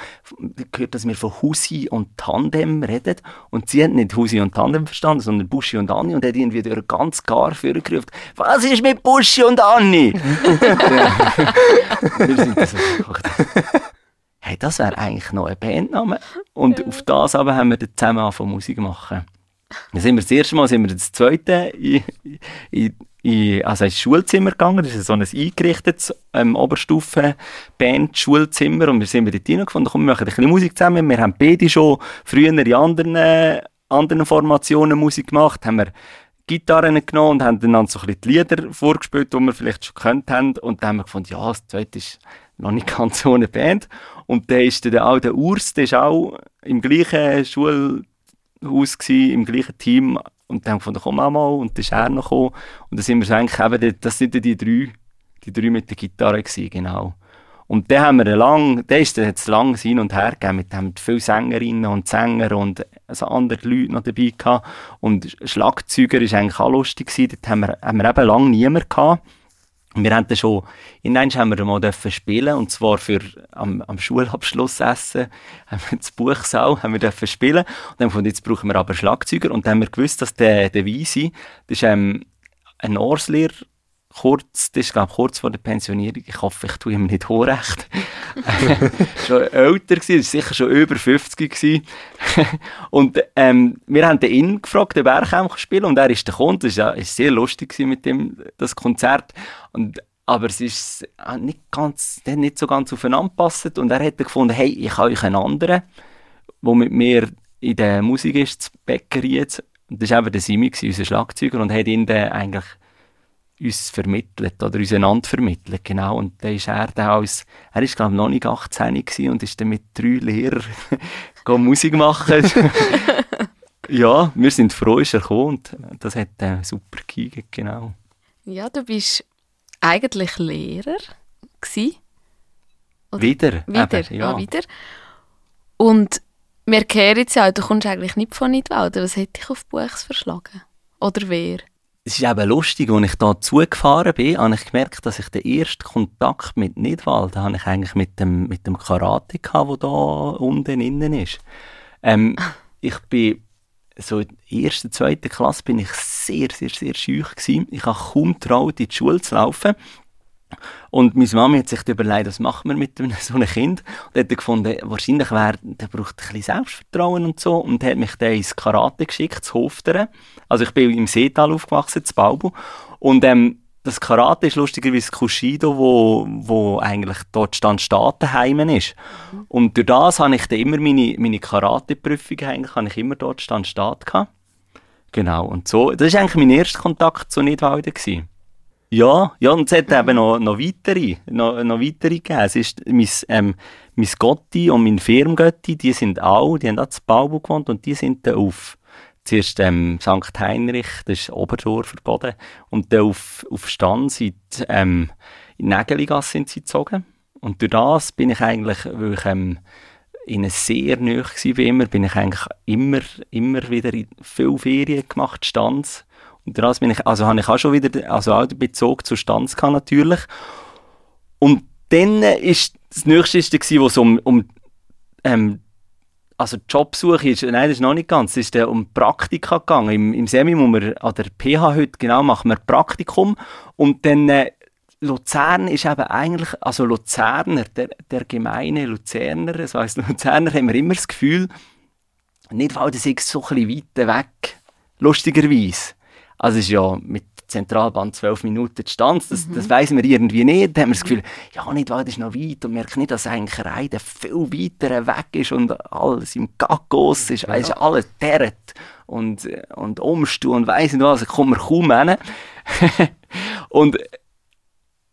gehört, dass wir von Husi und Tandem reden. Und sie hat nicht Husi und Tandem verstanden, sondern Buschi und Anni und hat irgendwie durch ganz Gar vorgerufen, was ist mit Buschi und Anni? wir sind so hey, das wäre eigentlich noch ein Bandname. Und ja. auf das aber haben wir dann zusammen angefangen Musik machen. Dann sind wir das erste Mal, sind wir das zweite in, in, in, also ins Schulzimmer gegangen. Das ist so ein eingerichtetes ähm, Oberstufen-Band-Schulzimmer. Und wir sind dort reingefunden, komm, wir machen ein bisschen Musik zusammen. Wir haben beide schon früher in anderen, anderen Formationen Musik gemacht. Haben wir Gitarren genommen und haben dann so ein bisschen die Lieder vorgespielt, die wir vielleicht schon gekannt haben. Und dann haben wir gefunden, ja, das zweite ist noch nicht ganz so eine Band. Und dann ist der, auch der Urs, der ist auch im gleichen Schulhaus gewesen, im gleichen Team und dann gefunden, komm auch mal, und dann ist er noch gekommen. Und dann sind wir so eigentlich eben, das sind die drei, die drei mit der Gitarre gewesen, genau. Und dann haben wir lang, der ist jetzt lang hin und her gegeben, mit haben viele Sängerinnen und Sänger und also andere Leute noch dabei gehabt. Und Schlagzeuger ist eigentlich auch lustig gewesen, dort haben wir, haben wir eben lange niemand gehabt. Wir haben dann schon, in haben wir mal dürfen spielen, und zwar für, am, am Schulabschlussessen, haben wir das Buchsau, haben wir dürfen spielen. Und dann von jetzt brauchen wir aber Schlagzeuger. Und dann haben wir gewusst, dass der, der Weise, das ist, ähm, ein Orslehrer, kurz, das ist glaube ich kurz vor der Pensionierung, ich hoffe, ich tue ihm nicht unrecht, schon älter gewesen, ist sicher schon über 50 gewesen. und ähm, wir haben ihn gefragt, den Bergheim spielen und er ist der Kunde, das war sehr lustig mit dem, das Konzert. Und aber es ist nicht ganz, nicht so ganz aufeinander gepasst und er hat gefunden, hey, ich habe euch einen anderen, der mit mir in der Musik ist, zu Bäckerei jetzt. Und das war eben der Simi, unser Schlagzeuger, und hat ihn dann eigentlich uns vermittelt oder uns einander vermittelt, genau. Und dann ist er dann als, er ist glaube ich noch nicht 18 gewesen und ist dann mit drei Lehrern Musik machen. ja, wir sind froh, ist er gekommen und das hat äh, super gegeben, genau. Ja, du bist eigentlich Lehrer gewesen. Oder? Wieder. Wieder, eben, ja. ja. wieder. Und wir kehren jetzt ja, du kommst eigentlich nicht von Nidwalden. Was hätte ich auf Buchs verschlagen? Oder wer? Es ist eben lustig, als ich da zugefahren bin, habe ich gemerkt, dass ich den ersten Kontakt mit Nidwald, habe ich eigentlich mit dem, mit dem Karate gehabt, der da unten innen ist. Ähm, ich bin so in der ersten, zweiten Klasse bin ich sehr, sehr, sehr schüch gewesen. Ich habe kaum getraut, in die Schule zu laufen. Und meine Mama hat sich überlegt, was machen wir mit so einem Kind? Und hat gefunden, wahrscheinlich wäre, der braucht ein bisschen Selbstvertrauen und so. Und hat mich dann ins Karate geschickt, zu Hofteren. Also ich bin im Seetal aufgewachsen, zu Baubu. Und ähm, das Karate ist lustigerweise Kushido, wo, wo eigentlich dort Stand Staatenheim ist. Mhm. Und durch das habe ich dann immer meine, meine Karate-Prüfungen eigentlich, habe ich immer dort Stand Staat gehabt. Genau. Und so, das war eigentlich mein erster Kontakt zu Nidwalden gewesen. Ja, ja, und es hat eben noch, noch weitere, noch, noch weitere gegeben. Es ist mein, ähm, mein Gotti und mein Firmgötti, die sind auch, die haben auch zu Baubu gewohnt und die sind dann auf, zuerst ähm, St. Heinrich, das ist Oberdorf verboten, und dann auf, auf Stand sind, ähm, in Nägeligasse sind sie gezogen. Und durch das bin ich eigentlich, weil ich ähm, ihnen sehr nahe war wie immer, bin ich eigentlich immer, immer wieder in viele Ferien gemacht, Stands und das bin ich, also habe ich auch schon wieder, also auch den Bezug zur Stanz gehabt, natürlich. Und dann ist das nächste, wo es um, um ähm, also Jobsuche ist, nein, das ist noch nicht ganz, es ist um Praktika gegangen. Im, im Semi, wo wir an der PH heute, genau, machen wir Praktikum. Und dann, äh, Luzern ist eben eigentlich, also Luzerner, der, der gemeine Luzerner, das heisst, Luzerner haben wir immer das Gefühl, nicht weil das ist so ein bisschen weiter weg, lustigerweise. Also ist ja mit Zentralbahn zwölf Minuten Distanz, das, mhm. das weiss man irgendwie nicht. Da haben wir das Gefühl, ja, nicht das ist noch weit und merken nicht, dass eigentlich Reide viel weiter weg ist und alles im Gaggos ist, ja. ist alles derret und, und Umstu und weiss nicht was, ich komme kaum hin. und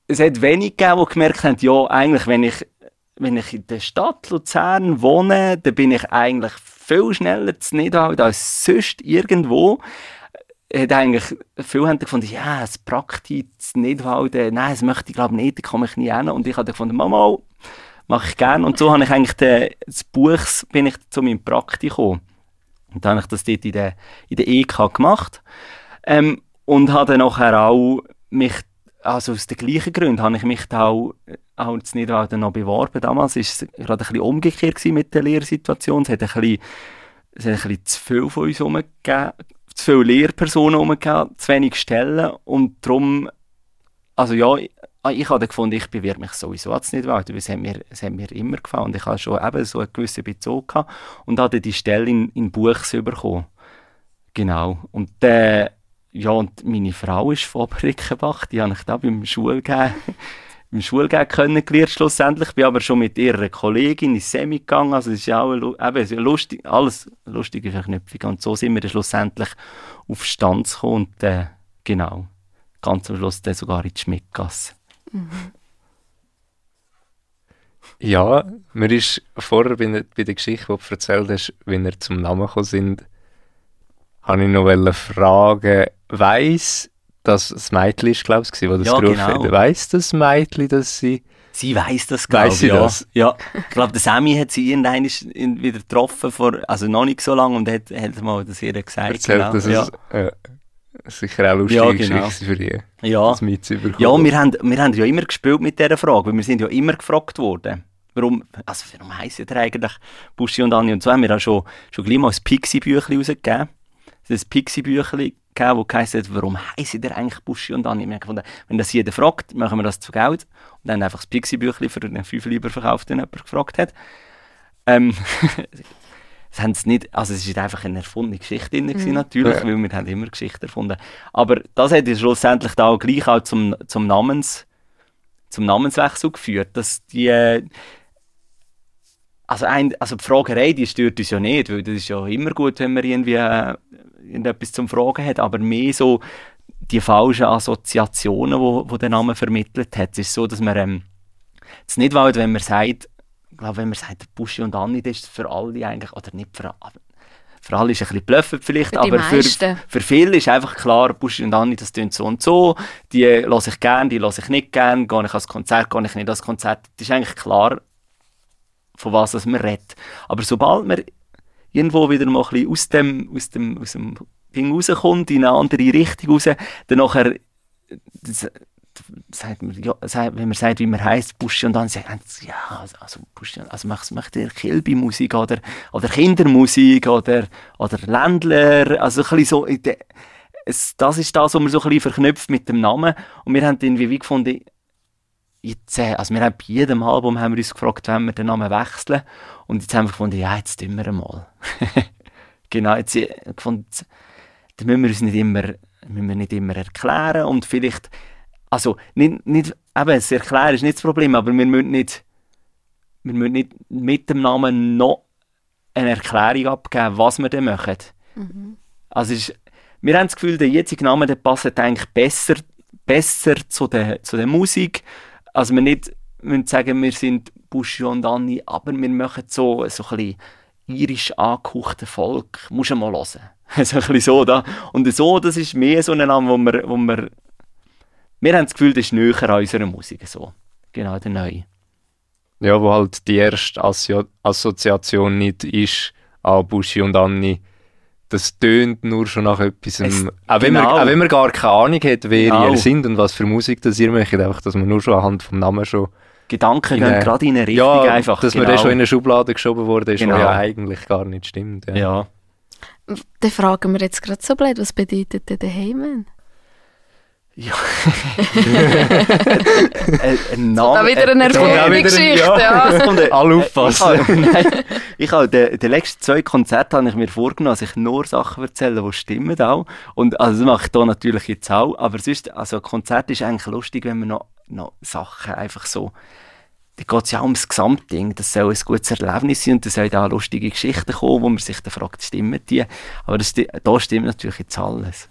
es hat wenig gegeben, die gemerkt haben, ja, eigentlich, wenn ich, wenn ich in der Stadt Luzern wohne, dann bin ich eigentlich viel schneller zu Nidwald als sonst irgendwo hat eigentlich, viele haben gefunden, ja, es Praktiz nicht halten, nein, das möchte ich glaube nicht, da komme ich nie hin. Und ich habe gefunden, Mama, mache ich gerne. Und so habe ich eigentlich den, das Buch, bin ich zu meinem Praktikum. Und dann habe ich das dort in der, in der EK gemacht. Ähm, und habe dann nachher auch mich, also aus den gleichen Gründen, habe ich mich da auch, auch jetzt nicht noch beworben. Damals war es gerade ein bisschen umgekehrt mit der Lehrsituation. Es hat ein bisschen, es hat ein bisschen zu viel von uns herumgegeben zu viele Lehrpersonen herum, zu wenig Stellen und darum, also ja, ich habe gefunden, ich bewerbe mich sowieso als nicht weiter, weil es hat mir, es hat mir immer gefallen und ich habe schon eben so einen gewissen Bezug gehabt und hatte die Stelle in, in Buchs bekommen. Genau. Und äh, ja, und meine Frau ist von Oberrickenbach, die habe ich da beim Schulgehen im Schulgang kennengelernt schlussendlich, bin aber schon mit ihrer Kollegin ins Semi gegangen, also es ist ja auch eben, lustig, alles lustig ist Knöpfung und so sind wir dann schlussendlich auf Stand gekommen und äh, genau, ganz am Schluss dann sogar in die Schmickgasse. Mhm. Ja, mir ist vorher bei, bei der Geschichte, die du erzählt hast, wie wir zum Namen gekommen sind, habe ich noch fragen, weiss, dass das Mädchen ist, glaube ich, das ja, gerufen genau. hat. Weiss das Mädchen, dass sie... Sie weiss das, glaube sie ja. das? Ja. Ich glaube, der Sammy hat sie irgendwann wieder getroffen, vor, also noch nicht so lange, und hat, hat mal das ihr gesagt. erzählt, genau. dass ja. es äh, sicher auch lustige Ja, genau. Geschichte für die, ja. das mitzubekommen. Ja, wir haben, wir haben ja immer gespielt mit dieser Frage, weil wir sind ja immer gefragt worden. Warum, also warum heissen ihr eigentlich Buschi und Anni? Und so haben wir auch schon, schon gleich mal ein Pixie-Büchlein rausgegeben. Ein Pixie-Büchlein gegeben, das geheißen hat, warum heissen ihr eigentlich Buschi und Anni? Wir haben gefunden, wenn das jeder fragt, machen wir das zu Geld. Und dann einfach das Pixie-Büchlein für einen 5 lieber verkauft, den jemand gefragt hat. Ähm, das haben sie nicht, also es war einfach eine erfundene Geschichte drin, gewesen, natürlich, Ja. weil wir haben immer Geschichten erfunden. Aber das hat schlussendlich da auch gleich auch zum, zum Namens, zum Namenswechsel geführt, dass die, also, ein, also die Fragerei, die stört uns ja nicht, weil das ist ja immer gut, wenn man irgendwie äh, irgendetwas zum Fragen hat, aber mehr so die falschen Assoziationen, wo, wo der Name vermittelt hat. Es ist so, dass man ähm, es nicht wollen, wenn man sagt, ich glaube, wenn man sagt, Buschi und Anni, das ist für alle eigentlich, oder nicht für alle, für alle ist ein bisschen bluffend vielleicht, Für aber für, für viele ist einfach klar, Buschi und Anni, das tönt so und so, die lasse ich gern, die lasse ich nicht gern, gehe ich ans Konzert, gehe ich nicht ans Konzert. Das ist eigentlich klar, von was man redet. Aber sobald man irgendwo wieder mal ein bisschen aus dem, aus dem, aus dem Ding rauskommt, in eine andere Richtung raus, dann nachher, das, sagt man, ja, wenn man sagt, wie man heißt, Buschi und dann sagt man, ja, also, also Buschi, also macht, macht ihr Kilby-Musik oder, oder Kindermusik oder, oder Ländler, also ein so, das ist das, was man so ein bisschen verknüpft mit dem Namen. Und wir haben irgendwie wie gefunden, jetzt, also wir haben bei jedem Album haben wir uns gefragt, wenn wir den Namen wechseln und jetzt haben wir gefunden, ja, jetzt tun wir einmal. genau, jetzt äh, gefunden, dann müssen wir uns nicht immer, müssen wir nicht immer erklären und vielleicht, also nicht, nicht eben, das Erklären ist nicht das Problem, aber wir müssen nicht, wir müssen nicht mit dem Namen noch eine Erklärung abgeben, was wir dann machen. Also es ist, wir haben das Gefühl, der jetzige Name der passt eigentlich besser, besser zu der, zu der Musik. Also wir nicht müssen sagen, wir sind Buschi und Anni, aber wir machen so, so ein bisschen irisch angehauchten Volk. Muss du mal hören. so ein bisschen so, da. Und so, das ist mehr so ein Name, wo wir, wo wir, wir haben das Gefühl, das ist näher an unserer Musik, so. Genau, der neue. Ja, wo halt die erste Assozi Assoziation nicht ist an Buschi und Anni. Das tönt nur schon nach etwas. Es- auch, wenn man, genau. auch wenn man gar keine Ahnung hat, wer Genau. ihr sind und was für Musik das ihr möchtet, einfach, dass man nur schon anhand vom Namen schon. Gedanken gehen gerade in eine Richtung ja, einfach. dass man genau. dann schon in eine Schublade geschoben wurde, ist, Genau. was ja eigentlich gar nicht stimmt. Ja. Ja. Dann fragen wir jetzt gerade so blöd, was bedeutet denn daheim? Ja. ein, Name, Da wieder eine erfundene Geschichte, ja. ja. Alle aufpassen. Ich habe, den, letzten zwei Konzerte habe ich mir vorgenommen, dass ich nur Sachen erzähle, die stimmen auch. Und also das mache ich hier natürlich jetzt auch. Aber sonst, also ein Konzert ist eigentlich lustig, wenn man noch, noch Sachen einfach so da geht es ja auch ums Gesamtding. Das soll ein gutes Erlebnis sein und da sollen auch lustige Geschichten kommen, wo man sich dann fragt, stimmen die? Aber das, da stimmt natürlich jetzt alles.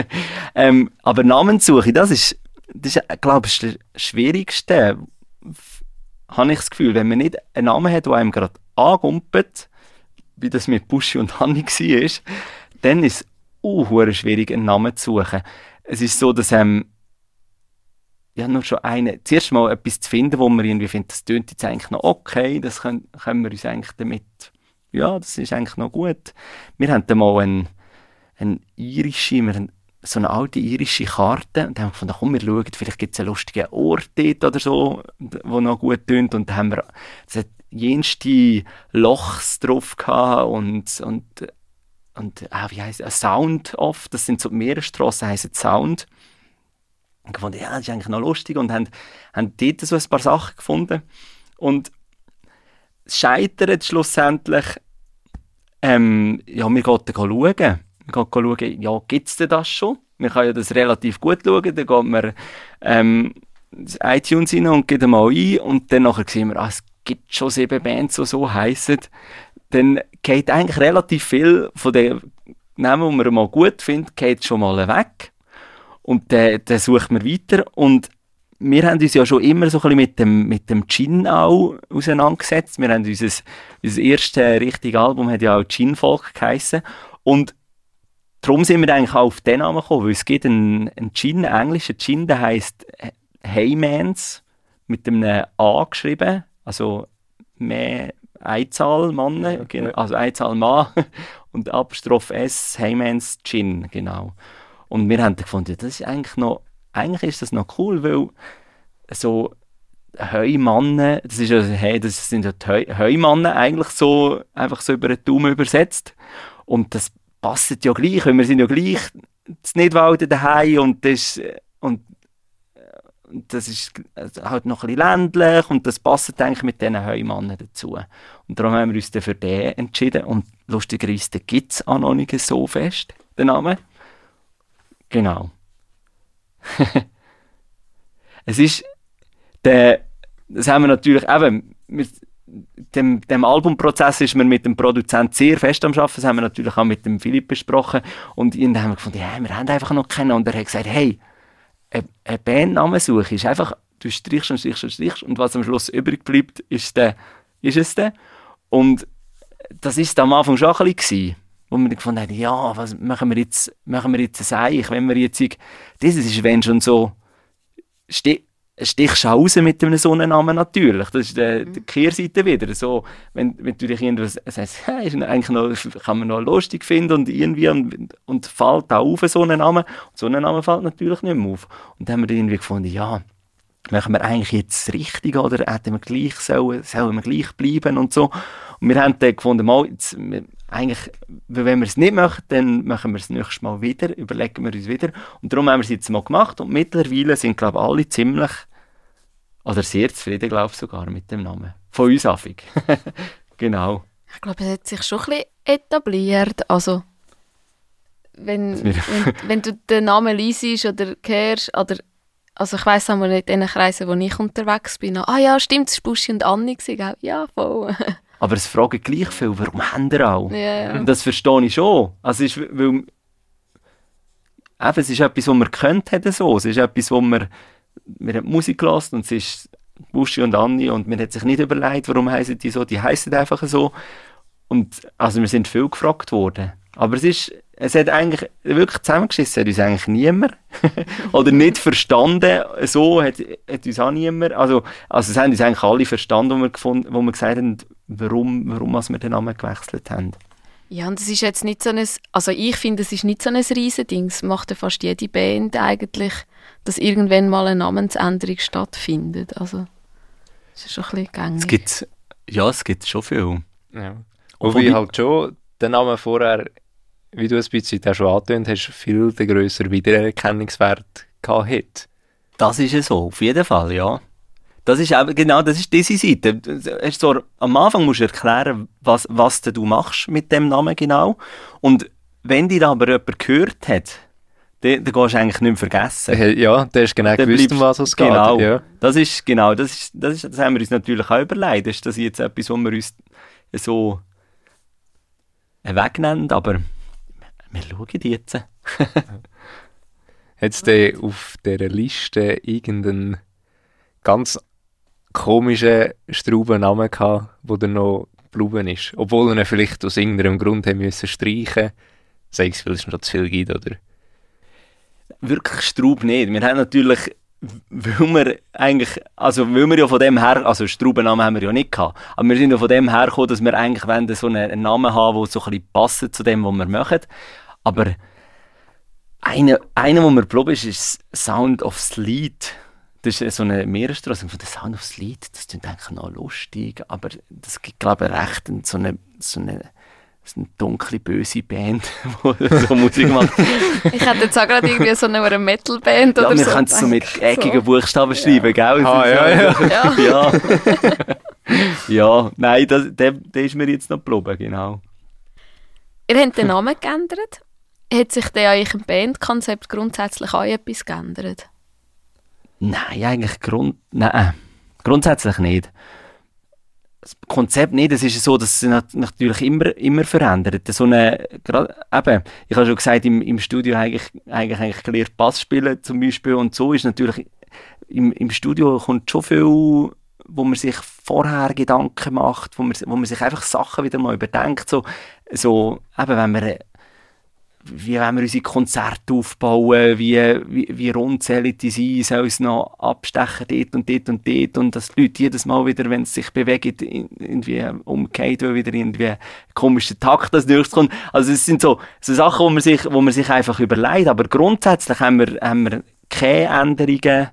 ähm, aber Namenssuche, das ist, das ist glaube ich, das Schwierigste, habe ich das Gefühl. Wenn man nicht einen Namen hat, der einem gerade angumpelt, wie das mit Buschi und Hanni war, dann ist es uh, schwierig, einen Namen zu suchen. Es ist so, dass ähm, ja, nur schon eine, zuerst mal etwas zu finden, wo man irgendwie findet, das tönt jetzt eigentlich noch okay, das können, können wir uns eigentlich damit, ja, das ist eigentlich noch gut. Wir haben dann mal eine, eine irische, wir haben so eine alte irische Karte und haben gefunden, komm, wir schauen, vielleicht gibt es einen lustigen Ort dort oder so, wo noch gut tönt und dann haben wir, es hat jenste Lochs drauf gehabt und, und, und ah, wie heisst es, Sound off, das sind so mehrere Strassen, heissen Sound und gefunden, ja, das ist eigentlich noch lustig und haben, haben dort so ein paar Sachen gefunden. Und es scheitert schlussendlich, ähm, ja, wir gehen dann schauen. Wir gehen schauen, ja, gibt es das schon? Man kann ja das relativ gut schauen, dann geht man ähm, iTunes rein und geht mal ein und dann nachher sehen wir, ah, es gibt schon sieben Bands, die so heissen. Dann geht eigentlich relativ viel von den Namen, die man mal gut findet, geht schon mal weg. Und dann, dann sucht man weiter. Und wir haben uns ja schon immer so ein bisschen mit dem, mit dem Gin auch auseinandergesetzt. Wir haben unser, unser erstes richtiges Album hat ja auch Gin Folk geheissen. Und darum sind wir eigentlich auch auf den Namen gekommen, weil es gibt einen, einen Gin, einen englischen Gin, der heisst Heymans, mit einem A geschrieben, also mehr Einzahl Mann, also Einzahl Mann und Apostroph S, Heymans Gin, genau. Und wir haben gefunden, das ist eigentlich noch, eigentlich ist das noch cool, weil so Heumannen, das, ist also, hey, das sind ja Heu Heumannen eigentlich so, einfach so über den Daumen übersetzt. Und das passt ja gleich, weil wir sind ja gleich das Nidwalden daheim und das, und das ist halt noch ein bisschen ländlich und das passt eigentlich mit diesen Heumannen dazu. Und darum haben wir uns dann für den entschieden und lustigerweise gibt es auch noch nicht so fest, den Namen. Genau. es ist der, das haben wir natürlich eben mit dem, dem Albumprozess ist man mit dem Produzent sehr fest am Arbeiten. Das haben wir natürlich auch mit dem Philipp besprochen. Und dann haben wir gefunden, ja, wir haben einfach noch keinen. Und er hat gesagt, hey, eine Bandnamensuche ist einfach, du strichst und strichst und strichst und was am Schluss übrig bleibt, ist, der, ist es der. Und das ist am Anfang schon ein bisschen, wo wir gefunden haben, ja, was machen wir jetzt, machen wir jetzt ein Eich, wenn wir jetzt, das ist wenn schon so, stichst du raus mit einem so einem Namen natürlich. Das ist die, die Kehrseite wieder. So, wenn, wenn du dich irgendwas sagst, hey, ist eigentlich noch, kann man noch lustig finden und irgendwie und, und fällt auch auf so einen Namen. Und so fällt natürlich nicht mehr auf. Und dann haben wir irgendwie gefunden, ja, machen wir eigentlich jetzt das Richtige oder hätten wir gleich sollen, sollen wir gleich bleiben und so. Und wir haben dann gefunden, mal, jetzt, eigentlich, wenn wir es nicht machen, dann machen wir es nächstes Mal wieder, überlegen wir uns wieder. Und darum haben wir es jetzt mal gemacht und mittlerweile sind, glaube ich, alle ziemlich oder sehr zufrieden, glaube ich, sogar mit dem Namen. Von uns Affig. genau. Ich glaube, es hat sich schon ein bisschen etabliert. Also, wenn, wenn, wenn, du den Namen liest oder hörst, oder also ich weiss auch nicht in den Kreisen, wo ich unterwegs bin, ah ja, stimmt, es war Buschi und Anni, gell? ja, voll. Aber es fragen gleich viel, warum haben ihr auch? Yeah. Und das verstehe ich schon. Also es ist, weil, eben, es ist etwas, was wir könnt haben so. Es ist etwas, was wir wir haben Musik gelassen und es ist Buschi und Anni und man hat sich nicht überlegt, warum heißen die so, die heißen einfach so. Und also wir sind viel gefragt worden. Aber es ist, es hat eigentlich wirklich zusammengeschissen, hat uns eigentlich niemand oder nicht verstanden. So hat, hat uns auch niemand, also, also es haben uns eigentlich alle verstanden, wo wir, gefunden, wo wir gesagt haben, warum, warum wir den Namen gewechselt haben. Ja, und es ist jetzt nicht so ein, also ich finde, es ist nicht so ein Riesending. Es macht ja fast jede Band eigentlich, dass irgendwann mal eine Namensänderung stattfindet. Also, es ist schon ein bisschen gängig. Es gibt, ja, es gibt schon viel. Ja. Wobei halt schon der Name vorher, wie du es ein bisschen auch schon angetönt hast, viel den grösseren Wiedererkennungswert gehabt. Das ist es so, auf jeden Fall, ja. Das ist eben, genau, das ist diese Seite. So, am Anfang musst du erklären, was, was du machst mit dem Namen genau. Und wenn dir aber jemand gehört hat, dann, dann gehst du eigentlich nicht mehr vergessen. Ja, der ist genau gewusst, um was es geht. Genau, ja. das ist, genau, das ist, das ist, das haben wir uns natürlich auch überlegt. Ist das jetzt etwas, wo wir uns so wegnehmen, aber wir schauen jetzt. Hat es denn auf dieser Liste irgendeinen ganz komischen Straubennamen gehabt, wo der noch geblieben ist. Obwohl er vielleicht aus irgendeinem Grund müssen streichen sei es, weil es noch zu viel gibt, oder? Wirklich Straub nicht. Wir haben natürlich, weil wir eigentlich, also weil wir ja von dem her, also Straubennamen haben wir ja nicht gehabt, aber wir sind ja von dem her gekommen, dass wir eigentlich wollen, so einen Namen haben, der so ein bisschen passt zu dem, was wir machen. Aber einer, einer, der mir geblieben ist, ist Sound of Sleet. Das ist so eine Meeresstraße von der Sound of Sleet. Das klingt eigentlich noch lustig, aber das gibt, glaube ich, recht so eine, so eine, so eine dunkle, böse Band, die so Musik macht. ich hätte jetzt auch gerade irgendwie so eine Metal-Band ja, oder wir so. Wir können es so mit eckigen so. Buchstaben schreiben, ja. gell? Ah, ja, ja. ja. ja. ja, nein, das, der, der ist mir jetzt noch geblieben, genau. Ihr habt den Namen geändert. Hat sich der an eurem Bandkonzept grundsätzlich auch etwas geändert? Nein, eigentlich Grund, nein, grundsätzlich nicht. Das Konzept nicht, es ist so, dass es natürlich immer, immer verändert. So eine, gerade, eben, ich habe schon gesagt, im, im Studio eigentlich, eigentlich, eigentlich gelernt Bass spielen zum Beispiel und so ist natürlich, im, im Studio kommt schon viel, wo man sich vorher Gedanken macht, wo man, wo man sich einfach Sachen wieder mal überdenkt, so, so eben, wenn man wie wollen wir unsere Konzerte aufbauen, wie, wie, wie rund die sein, soll es noch abstechen dort und dort und dort? Und dass die Leute jedes Mal wieder, wenn sie sich bewegen, irgendwie umgekehrt, weil wieder irgendwie ein komischer Takt als nächstes kommt. Also es sind so, so Sachen, wo man, sich, wo man sich einfach überlegt, aber grundsätzlich haben wir, haben wir keine Änderungen,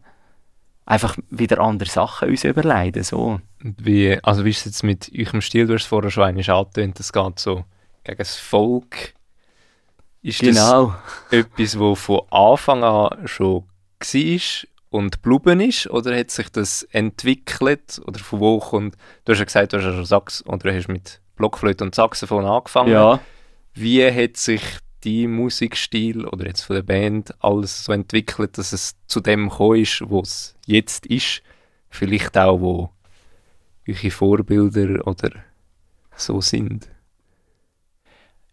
einfach wieder andere Sachen uns überlegen, so. Wie, also wie ist es jetzt mit eurem Stil, du hast es vorher schon einmal angetönt, das geht so gegen das Volk ist genau. das etwas, was von Anfang an schon war und geblieben ist? Oder hat sich das entwickelt? Oder von wo kommt... Du hast ja gesagt, du hast ja schon Sax... Oder hast mit Blockflöte und Saxophon angefangen. Ja. Wie hat sich dein Musikstil oder jetzt von der Band alles so entwickelt, dass es zu dem gekommen ist, wo es jetzt ist? Vielleicht auch, wo eure Vorbilder oder so sind?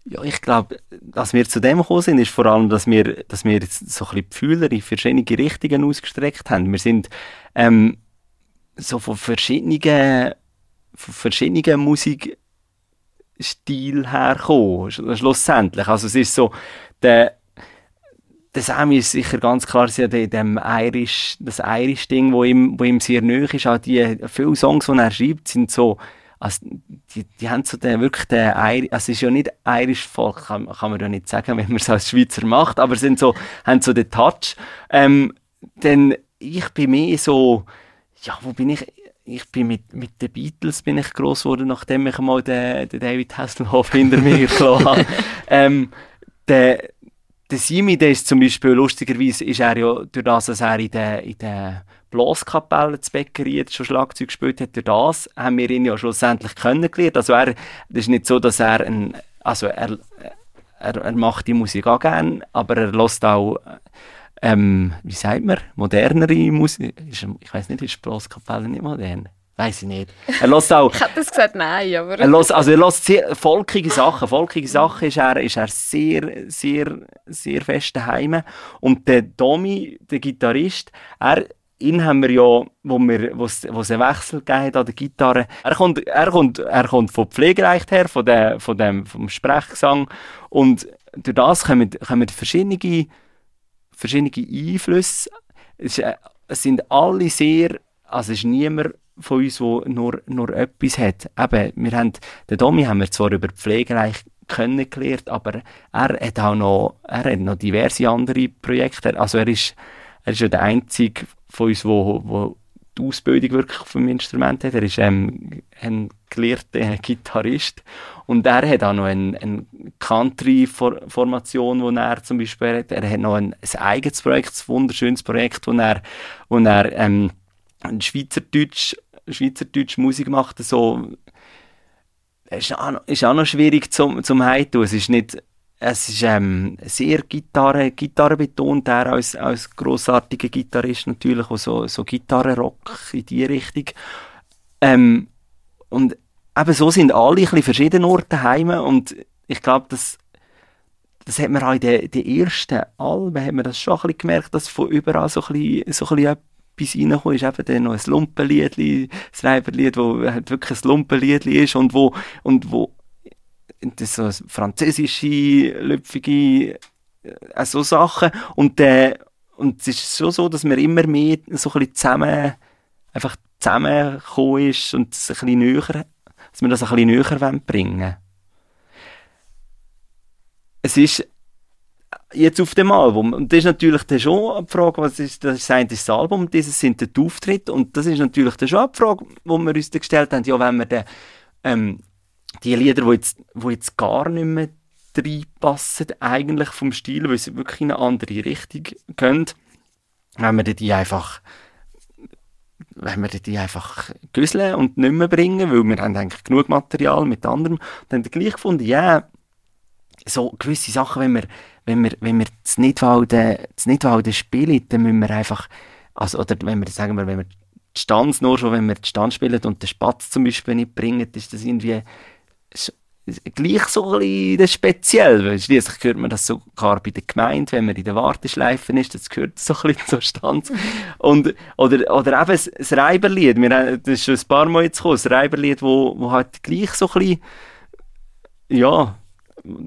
Ja, ich glaube, dass wir zu dem gekommen sind, ist vor allem, dass wir, dass wir so ein bisschen die Fühler in verschiedene Richtungen ausgestreckt haben. Wir sind ähm, so von verschiedenen, von verschiedenen Musikstil hergekommen, schlussendlich. Also es ist so, der, der Sammy ist sicher ganz klar ja dem Irish, das Irish-Ding, wo ihm, wo ihm sehr nöch ist. Auch die viele Songs, die er schreibt, sind so also die, die haben so den, wirklich den, also es ist ja nicht irisch Volk, kann, kann man ja nicht sagen, wenn man es als Schweizer macht, aber sind so, haben so den Touch. Ähm, denn ich bin mehr so, ja, wo bin ich? Ich bin mit, mit den Beatles bin ich gross geworden, nachdem ich mal den, den David Hasselhoff hinter mir gelassen habe. ähm, der, der Simi, der ist zum Beispiel, lustigerweise ist er ja, durch das, dass er in der, in der Blaskapelle zu Bäckerei schon Schlagzeug gespielt hat, durch das haben wir ihn ja schlussendlich kennengelernt. Also er, das ist nicht so, dass er ein, also er, er, er macht die Musik auch gerne, aber er lässt auch, ähm, wie sagt man, modernere Musik. Ich weiß nicht, ist Blaskapelle nicht modern? Weiß ich nicht. Er lässt auch. ich hätte das gesagt, nein, aber. Er lässt, also er lässt sehr volkige Sachen. Volkige Sachen ist er, ist er sehr, sehr, sehr fest daheim. Und der Domi, der Gitarrist, er ihn haben wir ja, wo wir, wo es, wo es einen Wechsel gegeben hat an der Gitarre. Er kommt, er kommt, er kommt vom Pflegerecht her, von der, von dem, vom Sprechgesang. Und durch das kommen, kommen verschiedene, verschiedene Einflüsse. Es, äh, es sind alle sehr, also es ist niemand von uns, der nur, nur etwas hat. Eben, wir haben, den Domi haben wir zwar über Pflegerecht kennengelernt, aber er hat auch noch, er hat noch diverse andere Projekte. Also er ist, er ist ja der einzige von uns, wo, wo die Ausbildung wirklich vom Instrument hat. Er ist ähm, ein gelehrter Gitarrist und er hat auch noch eine, eine Country-Formation, wo er zum Beispiel hat. Er hat noch ein, ein eigenes Projekt, ein wunderschönes Projekt, wo er, wo er ähm, Schweizerdeutsch, Schweizerdeutsch Musik macht. So, ist auch, ist auch noch schwierig zum, zum Heiten. Es ist nicht es ist ähm, sehr Gitarre, Gitarre betont, er als, als grossartiger Gitarrist natürlich, auch so, so Gitarrenrock in die Richtung. Ähm, und eben so sind alle ein bisschen verschiedene Orte heim und ich glaube, das, das hat man auch in den, den ersten Alben, hat man das schon ein bisschen gemerkt, dass von überall so ein bisschen, so ein bisschen etwas reinkommt, ist eben dann noch ein Lumpenlied, das Reiberlied, wo halt wirklich ein Lumpenlied ist und wo, und wo das so französische, lüpfige, äh, so Sachen. Und, äh, und es ist schon so, dass man immer mehr so ein bisschen zusammen, einfach zusammengekommen ist und es ein bisschen näher, dass wir das ein bisschen näher bringen wollen. Es ist jetzt auf dem Album. Und das ist natürlich dann schon die Frage, was ist das, ist das Album, dieses sind die Auftritte. Und das ist natürlich dann schon die Frage, die wir uns gestellt haben, ja, wenn wir dann, ähm, die Lieder, die jetzt, die jetzt gar nicht mehr reinpassen, eigentlich vom Stil, weil sie wirklich in eine andere Richtung gehen, wenn wir die einfach wenn wir die einfach güsseln und nicht mehr bringen, weil wir haben eigentlich genug Material mit anderem, dann haben wir gleich gefunden, ja, yeah, so gewisse Sachen, wenn wir, wenn wir, wenn wir das Nidwalden, das Nidwalden spielen, dann müssen wir einfach, also, oder wenn wir, sagen wir, wenn wir die Stanz nur schon, wenn wir die Stanz spielen und den Spatz zum Beispiel nicht bringen, ist das irgendwie, gleich so ein bisschen speziell, schließlich hört man das sogar bei der Gemeinde, wenn man in der Warteschleife ist, das gehört so ein bisschen zur Stanz. Und, oder, oder eben das, Reiberlied, wir haben, das ist schon ein paar Mal jetzt gekommen, das Reiberlied, wo, wo halt gleich so ein bisschen, ja,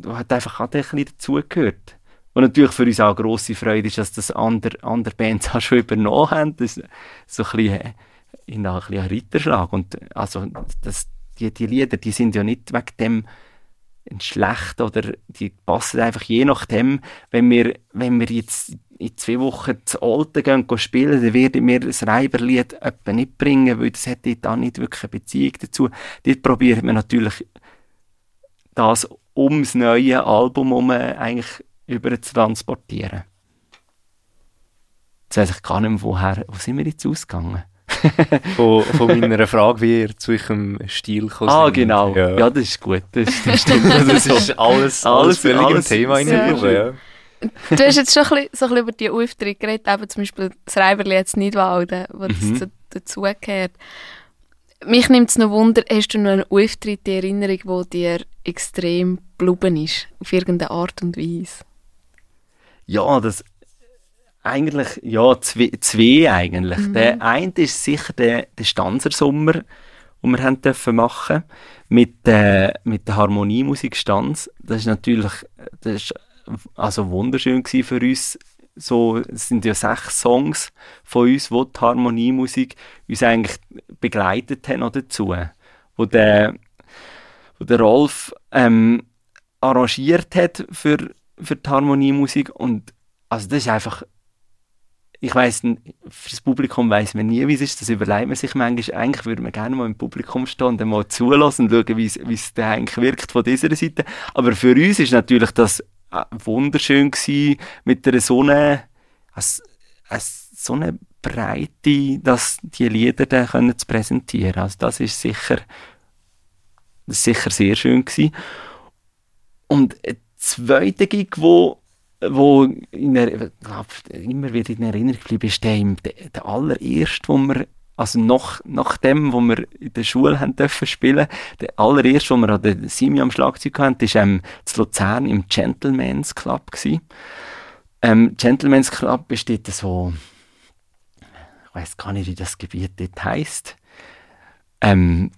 hat einfach auch ein bisschen dazugehört. Und natürlich für uns auch eine grosse Freude ist, dass das andere, andere Bands auch schon übernommen haben. Das ist so ein bisschen, äh, ein bisschen Ritterschlag. Und also, das, die, die Lieder, die sind ja nicht wegen dem schlecht oder die passen einfach je nachdem, wenn wir, wenn wir jetzt in zwei Wochen zu Alten gehen, gehen spielen, dann werde mir das Reiberlied etwa nicht bringen, weil das dort auch nicht wirklich eine Beziehung dazu. Dort probiert man natürlich das ums neue Album herum eigentlich über zu transportieren. Jetzt weiss ich gar nicht mehr, woher, wo sind wir jetzt ausgegangen? von, von meiner Frage, wie ihr zu eurem Stil kommt. Ah, genau. Ja. ja. das ist gut. Das, das stimmt. das ist alles, alles völlig alles, im Thema ja. ja. Du hast jetzt schon ein bisschen, so ein bisschen über die Auftritte geredet, eben zum Beispiel das Reiberli jetzt nicht walden, was mhm. dazugehört. Mich nimmt es noch Wunder, hast du noch einen Auftritt in Erinnerung, der dir extrem geblieben ist, auf irgendeine Art und Weise? Ja, das eigentlich, ja, zwei, zwei eigentlich. Mhm. Der eine ist sicher der, der Stanzersommer, den wir haben dürfen machen mit, äh, mit der Harmoniemusik Stanz. Das ist natürlich, das ist also wunderschön für uns. So, es sind ja sechs Songs von uns, wo die Harmoniemusik uns eigentlich begleitet hat noch dazu. Wo der, wo der Rolf ähm, arrangiert hat für, für die Harmoniemusik und also das ist einfach ich weiss, für das Publikum weiss man nie, wie es ist. Das überlegt man sich manchmal. Eigentlich würde man gerne mal im Publikum stehen und mal zulassen und schauen, wie es eigentlich wirkt von dieser Seite. Aber für uns ist natürlich das äh, wunderschön gewesen, mit der Sonne, so eine Breite, dass die Lieder dann können zu präsentieren. Also das ist sicher, das ist sicher sehr schön gewesen. Und ein zweiter Gig, wo wo in immer wieder in Erinnerung geblieben ist, der, der, allererste, wo wir, also nach, nach dem, wo wir in der Schule haben dürfen spielen, der allererste, wo wir an der Simi am Schlagzeug hatten, war ähm, zu Luzern im Gentleman's Club. Ähm, Gentleman's Club besteht so, ich weiß gar nicht, wie das Gebiet dort heisst. Ähm,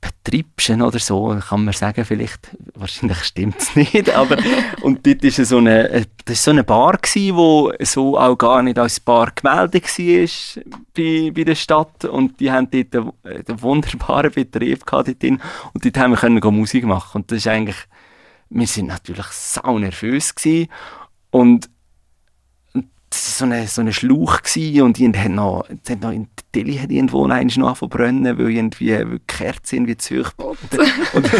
Betriebschen oder so, kann man sagen, vielleicht, wahrscheinlich stimmt es nicht, aber, und dort war so eine, das war so eine Bar gewesen, wo so auch gar nicht als Bar gemeldet war bei, bei der Stadt und die haben dort einen, einen wunderbaren Betrieb gehabt dort und dort haben wir können Musik machen und das ist eigentlich, wir sind natürlich sau nervös gewesen und das war so ein so eine Schlauch gewesen und die haben noch, die haben noch in Delhi hat irgendwo noch zu brennen, weil irgendwie weil die Kerze irgendwie zu hoch und, und,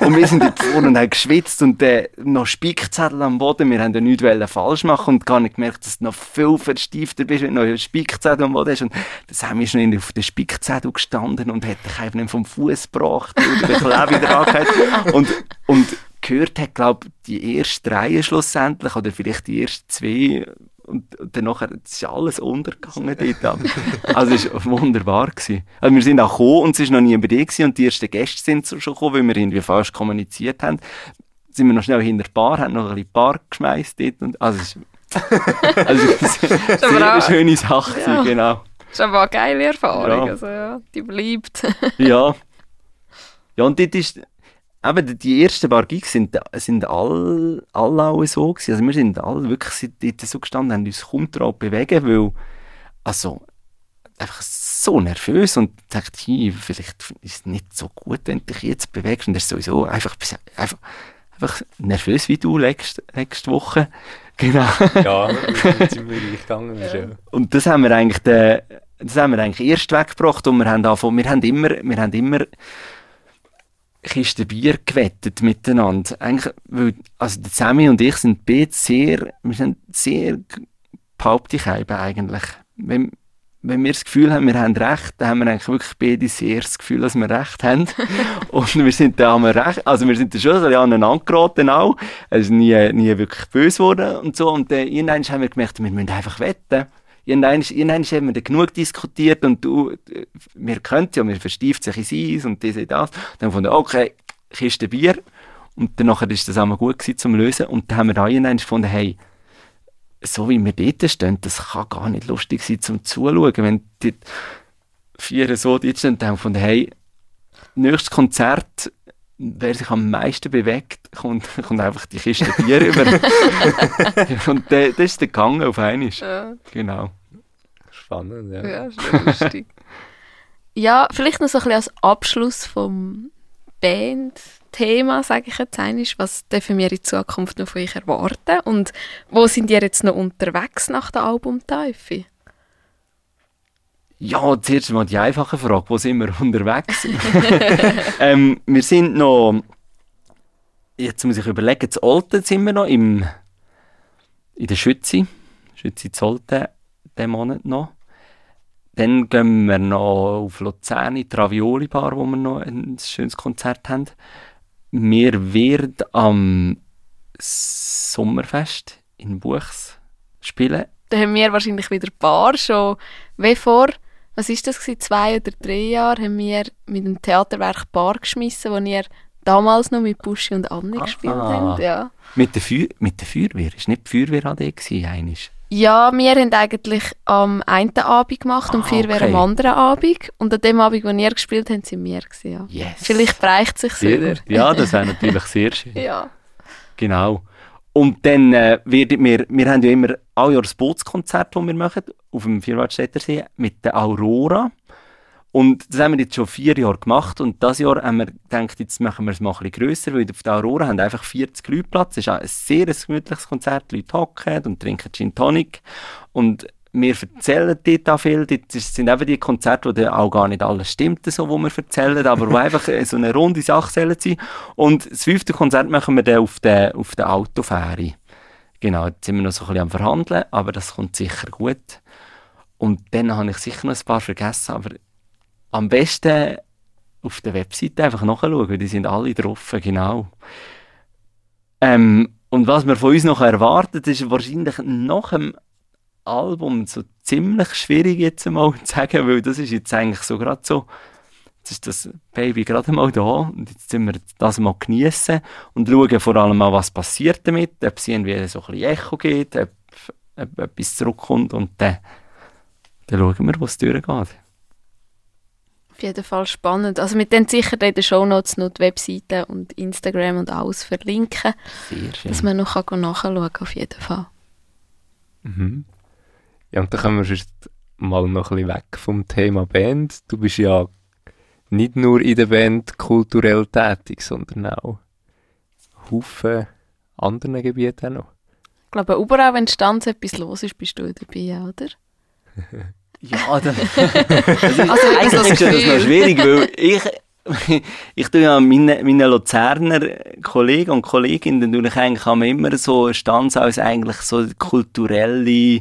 und wir sind dort vorne und haben geschwitzt und äh, noch Spickzettel am Boden, wir haben ja nichts falsch machen und gar nicht gemerkt, dass du noch viel verstiefter bist, wenn du noch Spickzettel am Boden hast. Und das haben wir schon auf den Spickzettel gestanden und hat dich einfach nicht vom Fuß gebracht oder den Kleber wieder und, und gehört hat, glaube die erste Reihe schlussendlich, oder vielleicht die ersten zwei, und, und dann nachher, ist alles untergegangen dort. also es war wunderbar. Gewesen. Also wir sind auch gekommen und es war noch nie bei dir gewesen, und die ersten Gäste sind schon gekommen, weil wir irgendwie falsch kommuniziert haben. Sind wir noch schnell hinter der Bar, haben noch ein bisschen Bar geschmeißt dort. Und, also es ist, also eine sehr schöne Sache, ja. genau. Das ist aber eine geile Erfahrung, ja. also ja, die bleibt. ja. Ja, und dort ist, eben die ersten paar Gigs sind, sind alle, alle auch so gewesen. Also wir sind alle wirklich dort so gestanden, haben uns kaum drauf bewegen, weil, also, einfach so nervös und dachte, hey, vielleicht ist es nicht so gut, wenn du dich jetzt bewegst. Und er ist sowieso einfach, einfach, einfach nervös wie du nächste, nächste Woche. Genau. Ja, sind wir gegangen. Ja. Und das haben wir eigentlich, den, das haben wir eigentlich erst weggebracht und wir haben, angefangen, wir haben immer, wir haben immer Kiste Bier gewettet miteinander. Eigentlich, weil, also der Sammy und ich sind beide sehr, wir sind sehr behaupte ich eigentlich. Wenn, wenn wir das Gefühl haben, wir haben Recht, dann haben wir eigentlich wirklich beide sehr das Gefühl, dass wir Recht haben. und wir sind da haben wir recht, also wir sind da schon ein bisschen aneinander geraten auch. Es ist nie, nie wirklich böse geworden und so. Und dann irgendwann haben wir gemerkt, wir müssen einfach wetten irgendwann, irgendwann haben wir genug diskutiert und du, wir können ja, wir verstieft sich ins Eis und das und das. Dann fanden wir, okay, Kiste Bier. Und dann ist das auch mal gut gewesen zum Lösen. Und dann haben wir auch irgendwann gefunden, hey, so wie wir dort stehen, das kann gar nicht lustig sein zum Zuschauen. Wenn die vier so dort stehen, dann haben wir gefunden, hey, nächstes Konzert, wer sich am meisten bewegt, kommt, kommt einfach die Kiste Bier rüber. und der, das ist der Gang auf einmal. Ja, Genau. Spannend, ja. ja ist lustig. ja, vielleicht noch so ein bisschen als Abschluss vom Band-Thema, sage ich jetzt einmal. Was dürfen wir in Zukunft noch von euch erwarten? Und wo sind ihr jetzt noch unterwegs nach der Albumteufe? Ja, zuerst mal die einfache Frage, wo sind wir unterwegs? ähm, wir sind noch, jetzt muss ich überlegen, zu Olten sind wir noch im, in der Schützi, Schützi zu Olten, diesen Monat noch. Dann gehen wir noch auf Luzern in die Ravioli Bar, wo wir noch ein schönes Konzert haben. Wir werden am Sommerfest in Buchs spielen. Da haben wir wahrscheinlich wieder ein paar schon, wie vor, was ist das gewesen, zwei oder drei Jahre, haben wir mit dem Theaterwerk Bar geschmissen, wo wir damals noch mit Buschi und Anni Ah. gespielt haben. Ja. Mit der, Feu mit der Feuerwehr, ist nicht die Feuerwehr AD gewesen? Ja, wir haben eigentlich am einen Abend gemacht und Ah, vier wäre okay. am anderen Abend. Und an dem Abend, wo ihr gespielt habt, sind wir gewesen, ja. Yes. Vielleicht bereicht sich Sehr wieder. gut. Ja, das wäre natürlich sehr schön. Ja. Genau. Und dann äh, werden wir, wir haben ja immer alle Jahr ein Bootskonzert, das wir machen, auf dem Vierwaldstätter See mit der Aurora. Und das haben wir jetzt schon vier Jahre gemacht und das Jahr haben wir gedacht, jetzt machen wir es mal ein bisschen grösser, weil auf der Aurora haben einfach 40 Leute Platz. Es ist auch ein sehr gemütliches Konzert, die Leute hocken und trinken Gin Tonic und wir erzählen dort auch viel. Dort sind eben die Konzerte, wo dann auch gar nicht alles stimmt, so, wo wir erzählen, aber wo einfach so eine runde Sache sein. Und das fünfte Konzert machen wir dann auf der, auf der Autofähre. Genau, jetzt sind wir noch so ein bisschen am Verhandeln, aber das kommt sicher gut. Und dann habe ich sicher noch ein paar vergessen, aber am besten auf der Webseite einfach nachschauen, weil die sind alle drauf, genau. Ähm, und was man von uns noch erwartet, ist wahrscheinlich nach dem Album so ziemlich schwierig jetzt mal zu sagen, weil das ist jetzt eigentlich so gerade so, jetzt ist das Baby gerade mal da und jetzt sind wir das mal genießen und schauen vor allem mal, was passiert damit, ob es irgendwie so ein bisschen Echo geht, ob, ob etwas zurückkommt und dann, dann schauen wir, wo es durchgeht. Auf jeden Fall spannend. Also mit den sicher in den Shownotes noch die Webseite und Instagram und alles verlinken, Sehr schön. dass man noch kann nachschauen kann, auf jeden Fall. Mhm. Ja, und dann kommen wir sonst mal noch ein bisschen weg vom Thema Band. Du bist ja nicht nur in der Band kulturell tätig, sondern auch Haufen anderen Gebieten auch noch. Ich glaube, überall, wenn Stanz etwas los ist, bist du dabei, oder? Ja, das, das ist Also, ich habe eigentlich so ist das das noch schwierig, weil ich, ich tue ja meine, meine Luzerner Kollegen und Kolleginnen tue ich eigentlich haben immer so Stanz als eigentlich so kulturelle,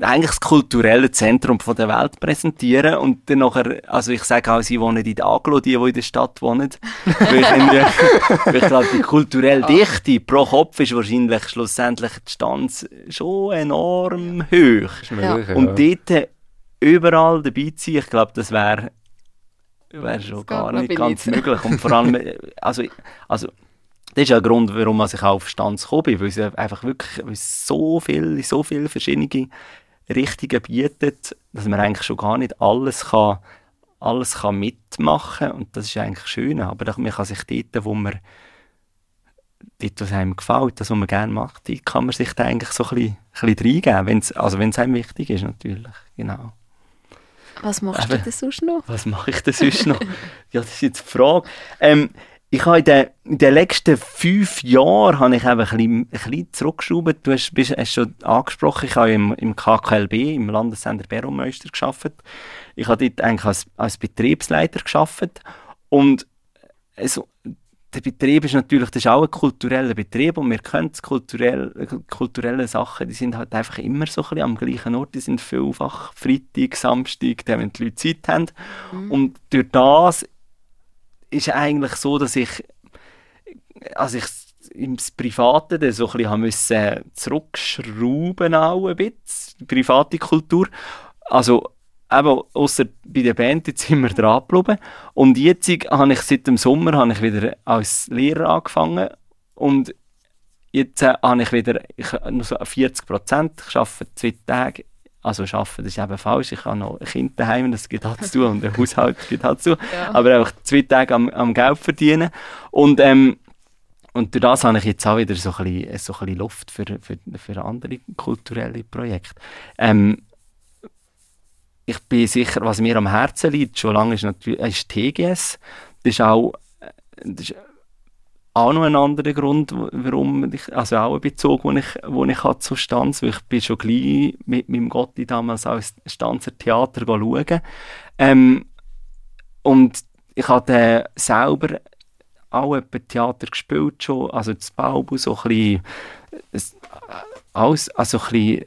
eigentlich das kulturelle Zentrum von der Welt präsentieren und dann nachher, also ich sage auch, sie wohnen in der Aglo, die, die in der Stadt wohnen, weil ich, finde, weil ich glaube, die kulturelle Dichte pro Kopf ist wahrscheinlich schlussendlich die Stanz schon enorm hoch. Ja. Und dort überall dabei zu sein, ich glaube, das wäre wär schon gar nicht ich, ganz nicht. möglich. Und vor allem, äh, also, also das ist ja der Grund, warum ich auch auf Stanz gekommen bin, weil es einfach wirklich weil es so viel, so viele verschiedene Richtungen bietet, dass man eigentlich schon gar nicht alles kann, alles kann mitmachen und das ist eigentlich schön. Aber man kann sich dort, wo man dort, was einem gefällt, das, was man gerne macht, dort kann man sich da eigentlich so ein bisschen, ein bisschen reingeben, wenn's, also wenn es einem wichtig ist natürlich, genau. Was machst Aber- du denn sonst noch? Was mache ich denn sonst noch? ja, das ist jetzt die Frage. Ähm, ich habe in den, in den letzten fünf Jahren habe ich eben ein bisschen, ein bisschen zurückgeschraubt. Du hast, bist, hast schon angesprochen, ich habe im, im KKLB, im Landessender Beromeister, gearbeitet. Ich habe dort eigentlich als, als Betriebsleiter gearbeitet. Und also, der Betrieb ist natürlich, das ist auch ein kultureller Betrieb und wir können es kulturell, kulturelle Sachen, die sind halt einfach immer so ein bisschen am gleichen Ort, die sind vielfach Freitag, Samstag, dann, wenn die Leute Zeit haben. Und durch das ist eigentlich so, dass ich, also ich ins Private dann so ein bisschen müssen zurückschrauben auch ein bisschen, die private Kultur. Also eben, ausser bei der Band, jetzt sind wir dran geblieben. Und jetzt habe ich seit dem Sommer habe ich wieder als Lehrer angefangen und jetzt äh, habe ich wieder ich, nur so 40 Prozent, ich arbeite zwei Tage, also arbeiten, das ist eben falsch, ich habe noch ein Kind daheim, das geht halt zu und ein Haushalt geht halt zu, Ja. aber einfach zwei Tage am, am Geld verdienen und ähm, und durch das habe ich jetzt auch wieder so ein bisschen, so ein bisschen Luft für, für, für andere kulturelle Projekte. Ähm, ich bin sicher, was mir am Herzen liegt, schon lange ist, natürlich, ist TGS. Das ist auch, das ist auch noch ein anderer Grund, warum ich, also auch ein Bezug, den ich, wo ich hatte zu Stanz, weil ich bin schon gleich mit meinem Gotti damals auch ins Stanzer Theater schauen. Ähm, und ich hatte selber auch etwa Theater gespielt schon, also das Baubu so ein bisschen, alles, also ein bisschen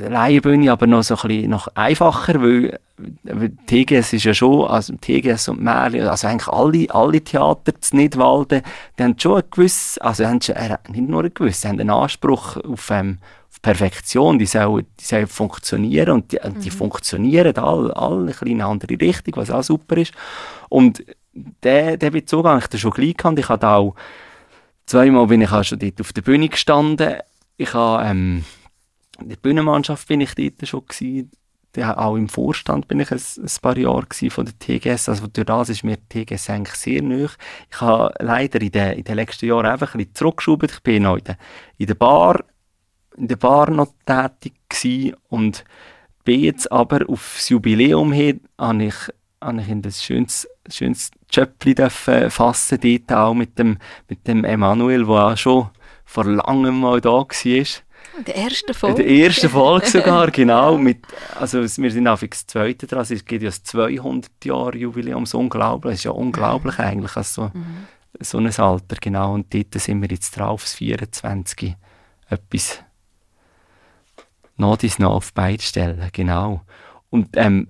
Laienbühne, aber noch so ein bisschen noch einfacher, weil, weil TGS ist ja schon, also TGS und Märli, also eigentlich alle, alle Theater zu Nidwalden, die haben schon ein gewisses, also haben schon, äh, nicht nur ein gewisses, haben einen Anspruch auf, ähm, auf Perfektion, die sollen, die sollen funktionieren und die, mhm. die funktionieren alle, alle ein in eine andere Richtung, was auch super ist. Und der, der Bezug habe ich da schon gleich gehabt. Ich habe auch, zweimal bin ich auch schon dort auf der Bühne gestanden. Ich habe, ähm, in der Bühnenmannschaft bin ich dort schon gewesen. Auch im Vorstand bin ich ein, ein paar Jahre von der TGS. Also durch das ist mir die TGS eigentlich sehr nöch. Ich habe leider in den, in den letzten Jahren einfach ein bisschen zurückgeschoben. Ich bin noch in der, Bar, in der Bar noch tätig gewesen und bin jetzt aber aufs Jubiläum hin, habe ich, habe ich in das schönes, schönes Schöppli fassen dort auch mit dem, mit dem Emanuel, der auch schon vor langem mal da war. In der ersten Folge? In der ersten Folge sogar, genau. Mit, also wir sind auf das zweite dran. Es gibt ja das 200 Jahre Jubiläum, so unglaublich. Das ist ja unglaublich eigentlich, also so, mhm. so ein Alter, genau. Und dort sind wir jetzt drauf, das 24. Etwas noch dies noch auf beide Stellen, genau. Und ähm,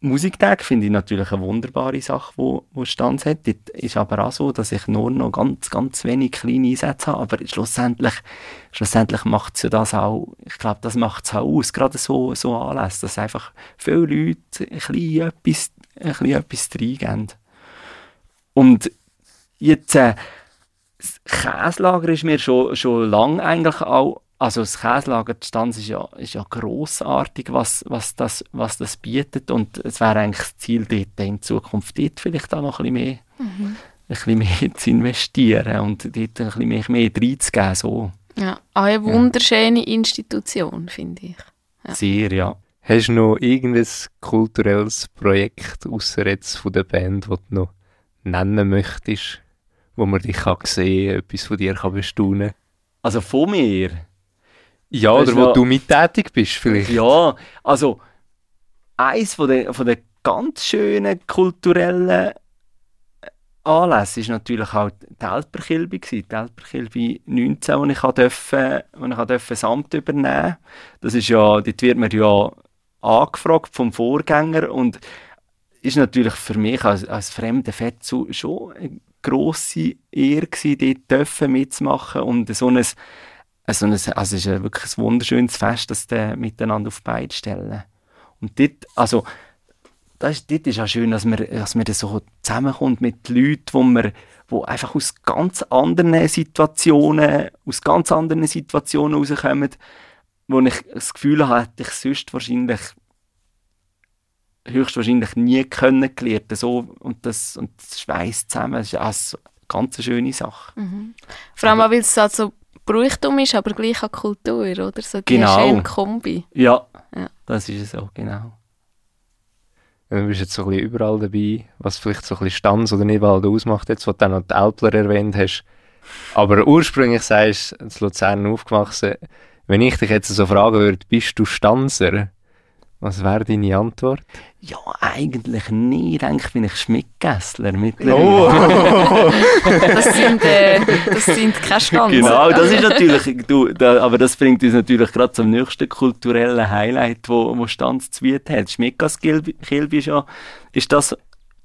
Musiktag finde ich natürlich eine wunderbare Sache, wo, wo Stanz hat. Dort ist aber auch so, dass ich nur noch ganz, ganz wenig kleine Einsätze habe. Aber schlussendlich, schlussendlich macht es ja das auch, ich glaube, das macht es auch aus, gerade so, so Anlässe, dass einfach viele Leute ein bisschen etwas, ein bisschen etwas reingeben. Und jetzt, äh, das Käslager ist mir schon, schon lange eigentlich auch also das Käslager Stanz ist ja, ist ja grossartig, was, was, das, was das bietet und es wäre eigentlich das Ziel, dort in Zukunft dort vielleicht auch noch ein bisschen mehr, mhm. ein bisschen mehr zu investieren und dort ein bisschen mehr, mehr reinzugeben. So. Ja, eine wunderschöne ja. Institution, finde ich. Ja. Sehr, ja. Hast du noch irgendein kulturelles Projekt, außer jetzt von der Band, das du noch nennen möchtest, wo man dich kann sehen etwas von dir kann bestaunen Also von mir? Ja, oder wo ja, du mittätig bist vielleicht. Ja, also eins von den, von den ganz schönen kulturellen Anlässe war natürlich auch die Elperkilbe. Die Elperkilbe 19, wo ich durfte, wo ich durfte das Amt übernehmen Das ist ja, dort wird man ja angefragt vom Vorgänger und ist natürlich für mich als, als fremder Fett schon eine grosse Ehre gewesen, dort mitzumachen und so ein also, also es ist ein wirklich ein wunderschönes Fest, das die miteinander auf beide stellen. Und dort, also, das ist, dort ist auch schön, dass man, dass man so zusammenkommt mit Leuten, wo man, wo einfach aus ganz anderen Situationen, aus ganz anderen Situationen rauskommen, wo ich das Gefühl habe, hätte ich sonst wahrscheinlich höchstwahrscheinlich nie kennengelernt. So, und das, und das schweißt zusammen, das ist also eine ganz schöne Sache. Mhm. Vor allem, weil es also Brauchtum ist, aber gleich eine Kultur, oder? So die genau. schöne Kombi. Ja, ja, das ist es so, genau. Du bist jetzt so ein bisschen überall dabei, was vielleicht so ein bisschen Stanz oder Nivald ausmacht, jetzt, wo du dann noch die Alpler erwähnt hast. Aber ursprünglich sagst du, in Luzern aufgewachsen. Wenn ich dich jetzt so fragen würde, bist du Stanzer? Was wäre deine Antwort? Ja, eigentlich nicht. Eigentlich bin ich Schmidtgässler mittlerweile. Oh. das, sind, äh, das sind keine Stanzen. Genau, das ist natürlich, du, da, aber das bringt uns natürlich gerade zum nächsten kulturellen Highlight, wo, wo Stanz zu bieten hat. Schmidtgasskilbe ist ja, ist das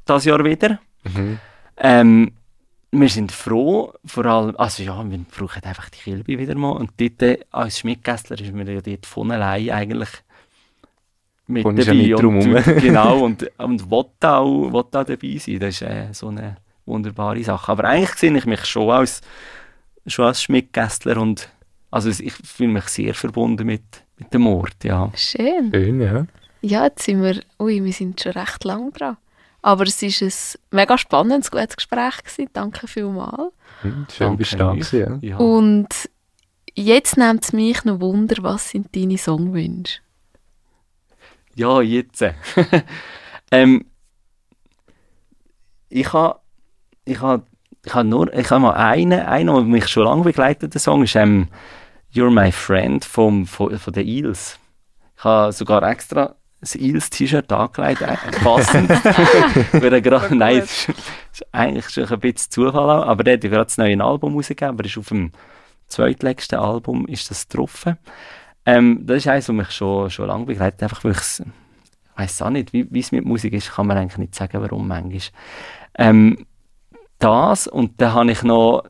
das Jahr wieder. Mhm. Ähm, wir sind froh, vor allem, also ja, wir brauchen einfach die Kilbe wieder mal. Und dort, äh, als Schmidtgässler ist mir ja dort von allein eigentlich mit Kommst dabei. Ja und, und, genau, und, und will auch, will auch dabei sein. Das ist äh, so eine wunderbare Sache. Aber eigentlich sehe ich mich schon als, schon als Schmidtgästler und also ich fühle mich sehr verbunden mit, mit dem Ort, ja. Schön. Schön, ja. Ja, jetzt sind wir, ui, wir sind schon recht lang dran. Aber es war ein mega spannendes, gutes Gespräch. Gewesen. Danke vielmals. Hm, schön bist du da ja. Ja. Und jetzt nimmt es mich noch Wunder, was sind deine Songwünsche? Ja, jetzt. ähm, ich habe ich ha, ich ha nur ich ha mal einen, einen, der mich schon lange begleitet, der Song, ist ähm, You're My Friend vom, von, von den Eels. Ich habe sogar extra ein Eels-T-Shirt angelegt, äh, passend. Weil er gerade, nein, das ist, das ist eigentlich schon ein bisschen Zufall auch, aber der hat gerade das neue Album rausgegeben, aber ist auf dem zweitletzten Album ist das drauf. Ähm, das ist eines, was mich schon, schon lange begleitet, einfach weil ich weiß auch nicht, wie es mit Musik ist, kann man eigentlich nicht sagen, warum manchmal. Ähm, das und dann habe ich noch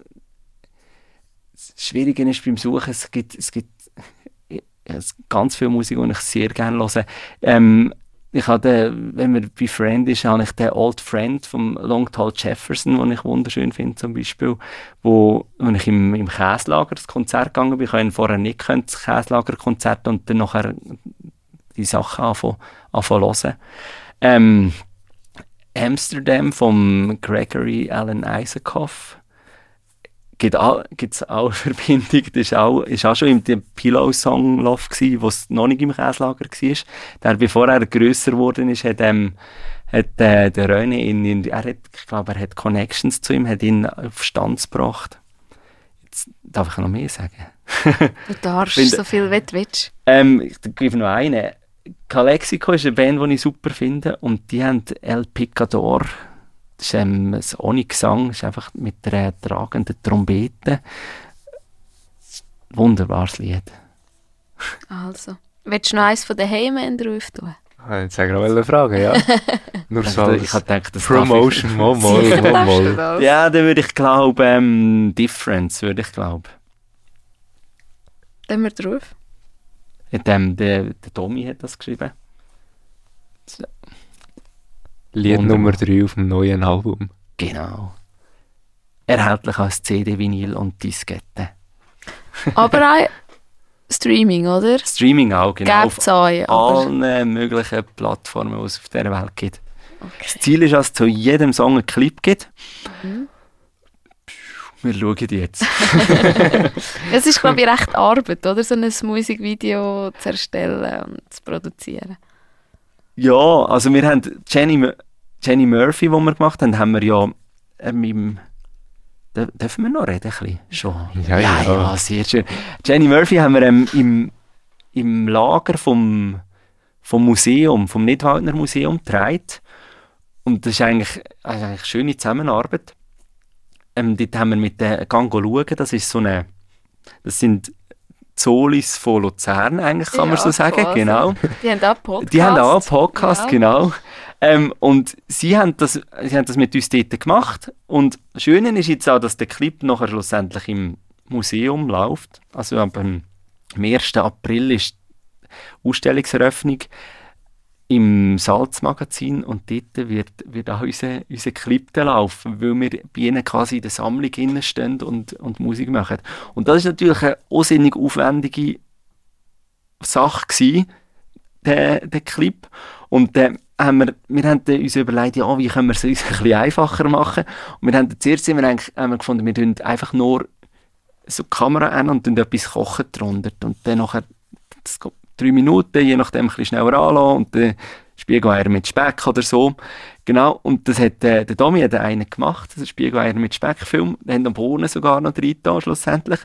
das Schwierige ist beim Suchen, es gibt, es gibt ganz viel Musik, die ich sehr gerne höre. Ähm, ich hatte, wenn man bei Friend ist, habe ich den Old Friend vom Long Tall Jefferson, den ich wunderschön finde zum Beispiel, wo, wo ich im, im Käslager das Konzert gegangen bin. Ich habe vorher nicht gekannt, das Käslager-Konzert und dann nachher die Sachen anfangen, anfangen zu hören. Ähm, Amsterdam vom Gregory Alan Isaacoff gibt auch, gibt's auch Verbindung. Das ist auch, ist auch schon im Pillow-Song Love gewesen, wo es noch nicht im Käslager war. Der, bevor er grösser geworden ist, hat, ähm, hat äh, der René ihn, in, er hat, ich glaube, er hat Connections zu ihm, hat ihn auf Stanz gebracht. Jetzt darf ich noch mehr sagen. Du darfst Finde- so viel, du willst. Ähm, ich gebe noch einen. Calexico ist eine Band, die ich super finde. Und die haben El Picador. Das ist ähm, ein ohne Gesang. Ist einfach mit einer tragenden Trompete. Wunderbares Lied. Also, willst du noch eins von den Heyman drauf tun? Ich wollte jetzt gerade eine Frage, ja. Nur so Also, ich habe gedacht, das Promotion, mal, mal. Ja, dann würde ich glauben, ähm, Difference, würde ich glauben. Dann wir drauf. Hat, ähm, der, der Tommy hat das geschrieben. Lied Wunderbar. Nummer 3 auf dem neuen Album. Genau. Erhältlich als CD, Vinyl und Diskette. Aber auch Streaming, oder? Streaming auch, genau. Ja, aber... allen möglichen Plattformen, die es auf dieser Welt gibt. Das Okay. Ziel ist, dass es zu jedem Song einen Clip gibt. Mhm. Wir schauen jetzt. Es ist, glaube ich, recht Arbeit, oder? So ein Musikvideo zu erstellen und zu produzieren. Ja, also wir haben Jenny, Jenny Murphy, die wir gemacht haben, haben wir ja ähm, im Dür- Dürfen wir noch reden? Ein bisschen? Schon. Ja, ja. ja, sehr schön. Jenny Murphy haben wir ähm, im, im Lager vom, vom Museum, vom Nidwaldner Museum getragen. Und das ist eigentlich, also eigentlich eine schöne Zusammenarbeit. Ähm, dort haben wir mit den Gang schauen, das ist so eine, das sind Zolis von Luzern eigentlich, kann man Ja, so sagen, quasi. genau. Die haben auch Podcast. Die haben auch Podcast, Ja. genau. Ähm, und sie haben, das, sie haben das mit uns dort gemacht. Und das Schöne ist jetzt auch, dass der Clip nachher schlussendlich im Museum läuft. Also am 1. April ist die Ausstellungseröffnung im Salzmagazin und dort wird, wird auch unser, unser Clip dann laufen, weil wir bei ihnen quasi in der Sammlung stehen und, und Musik machen. Und das ist natürlich eine unsinnig aufwendige Sache gewesen, der, der Clip. Und äh, haben wir, wir haben dann uns überlegt, ja, wie können wir es uns ein bisschen einfacher machen. Und wir haben dann zuerst sind wir eigentlich, haben wir gefunden, wir tun einfach nur so die Kamera an und tun etwas kochen drunter. Und dann nachher, das drei Minuten, je nachdem ein bisschen schneller anlassen und dann Spiegeleier mit Speck oder so. Genau, und das hat äh, der Domi hat einen gemacht, das ist Spiegeleier mit Speckfilm. Den haben am Bohnen sogar noch drin da, schlussendlich.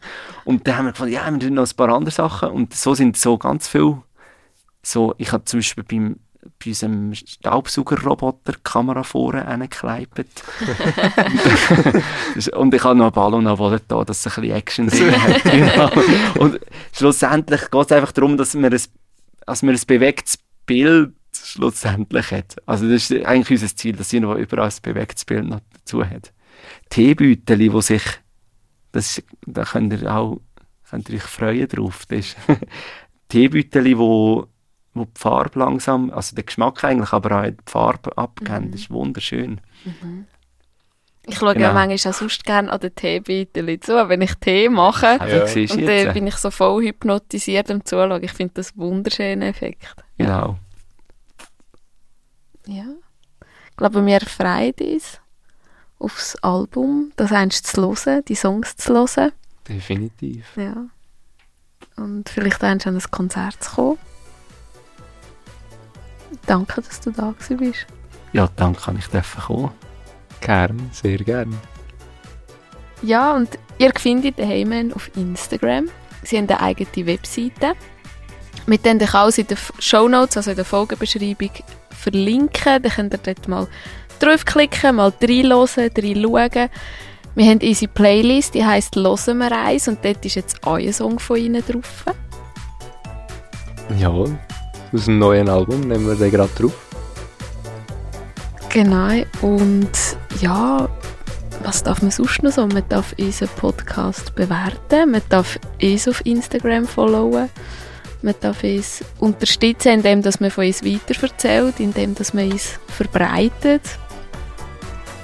Und dann haben wir gefunden, ja, wir tun noch ein paar andere Sachen. Und so sind so ganz viele so, ich habe zum Beispiel beim, bei unserem Staubsaugerroboter die Kamera vorne angekleibt. Das- und ich habe noch einen Ballon wollen da, dass es ein bisschen Action drin hat. Genau. Und schlussendlich geht es einfach darum, dass man ein, dass man ein bewegtes Bild schlussendlich hat. Also das ist eigentlich unser Ziel, dass jeder überall ein bewegtes Bild noch dazu hat. Teebeutel, wo sich, das, da könnt ihr auch könnt ihr euch freuen drauf. Das ist Teebeutel, wo wo die Farbe langsam, also der Geschmack eigentlich, aber auch die Farbe abgeben, das ist wunderschön. Ich schaue Genau. ja manchmal auch sonst gerne an den Teebeuteln zu, wenn ich Tee mache. Ja. Und dann bin ich so voll hypnotisiert am Zuschauen. Ich finde das einen wunderschönen Effekt. genau. Ja. glaube, wir freuen uns aufs Album, das einst zu hören, die Songs zu hören. Definitiv. Ja. Und vielleicht einst an ein Konzert zu kommen. Danke, dass du da gewesen bist. Ja, danke, kann ich dürfen kommen. Gern, sehr gern. Ja, und ihr findet den Heyman auf Instagram. Sie haben eine eigene Webseite. Wir können euch alles in den Show Notes, also in der Folgenbeschreibung, verlinken. Dann könnt ihr dort mal draufklicken, mal reinhören, reinschauen. Wir haben unsere Playlist, die heisst «Hören wir eins» und dort ist jetzt euer Song von ihnen drauf. Jawohl. Aus dem neuen Album nehmen wir den gerade drauf. Genau. Und ja, was darf man sonst noch so? Man darf unseren Podcast bewerten, man darf uns auf Instagram followen, man darf uns unterstützen, indem dass man von uns weiterverzählt, indem dass man uns verbreitet.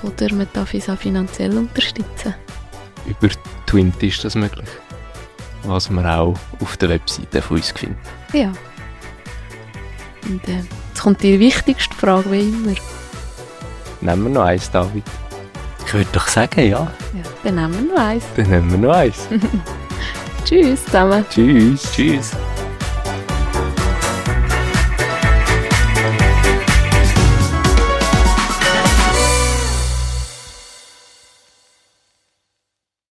Oder man darf uns auch finanziell unterstützen. Über Twint ist das möglich. Was man auch auf der Webseite von uns findet. Ja. Und äh, jetzt kommt die wichtigste Frage wie immer. Nehmen wir noch eins, David. Ich würde doch sagen, ja. Ja, dann nehmen wir noch eins. Dann nehmen wir noch eins. Tschüss zusammen. Tschüss. Tschüss.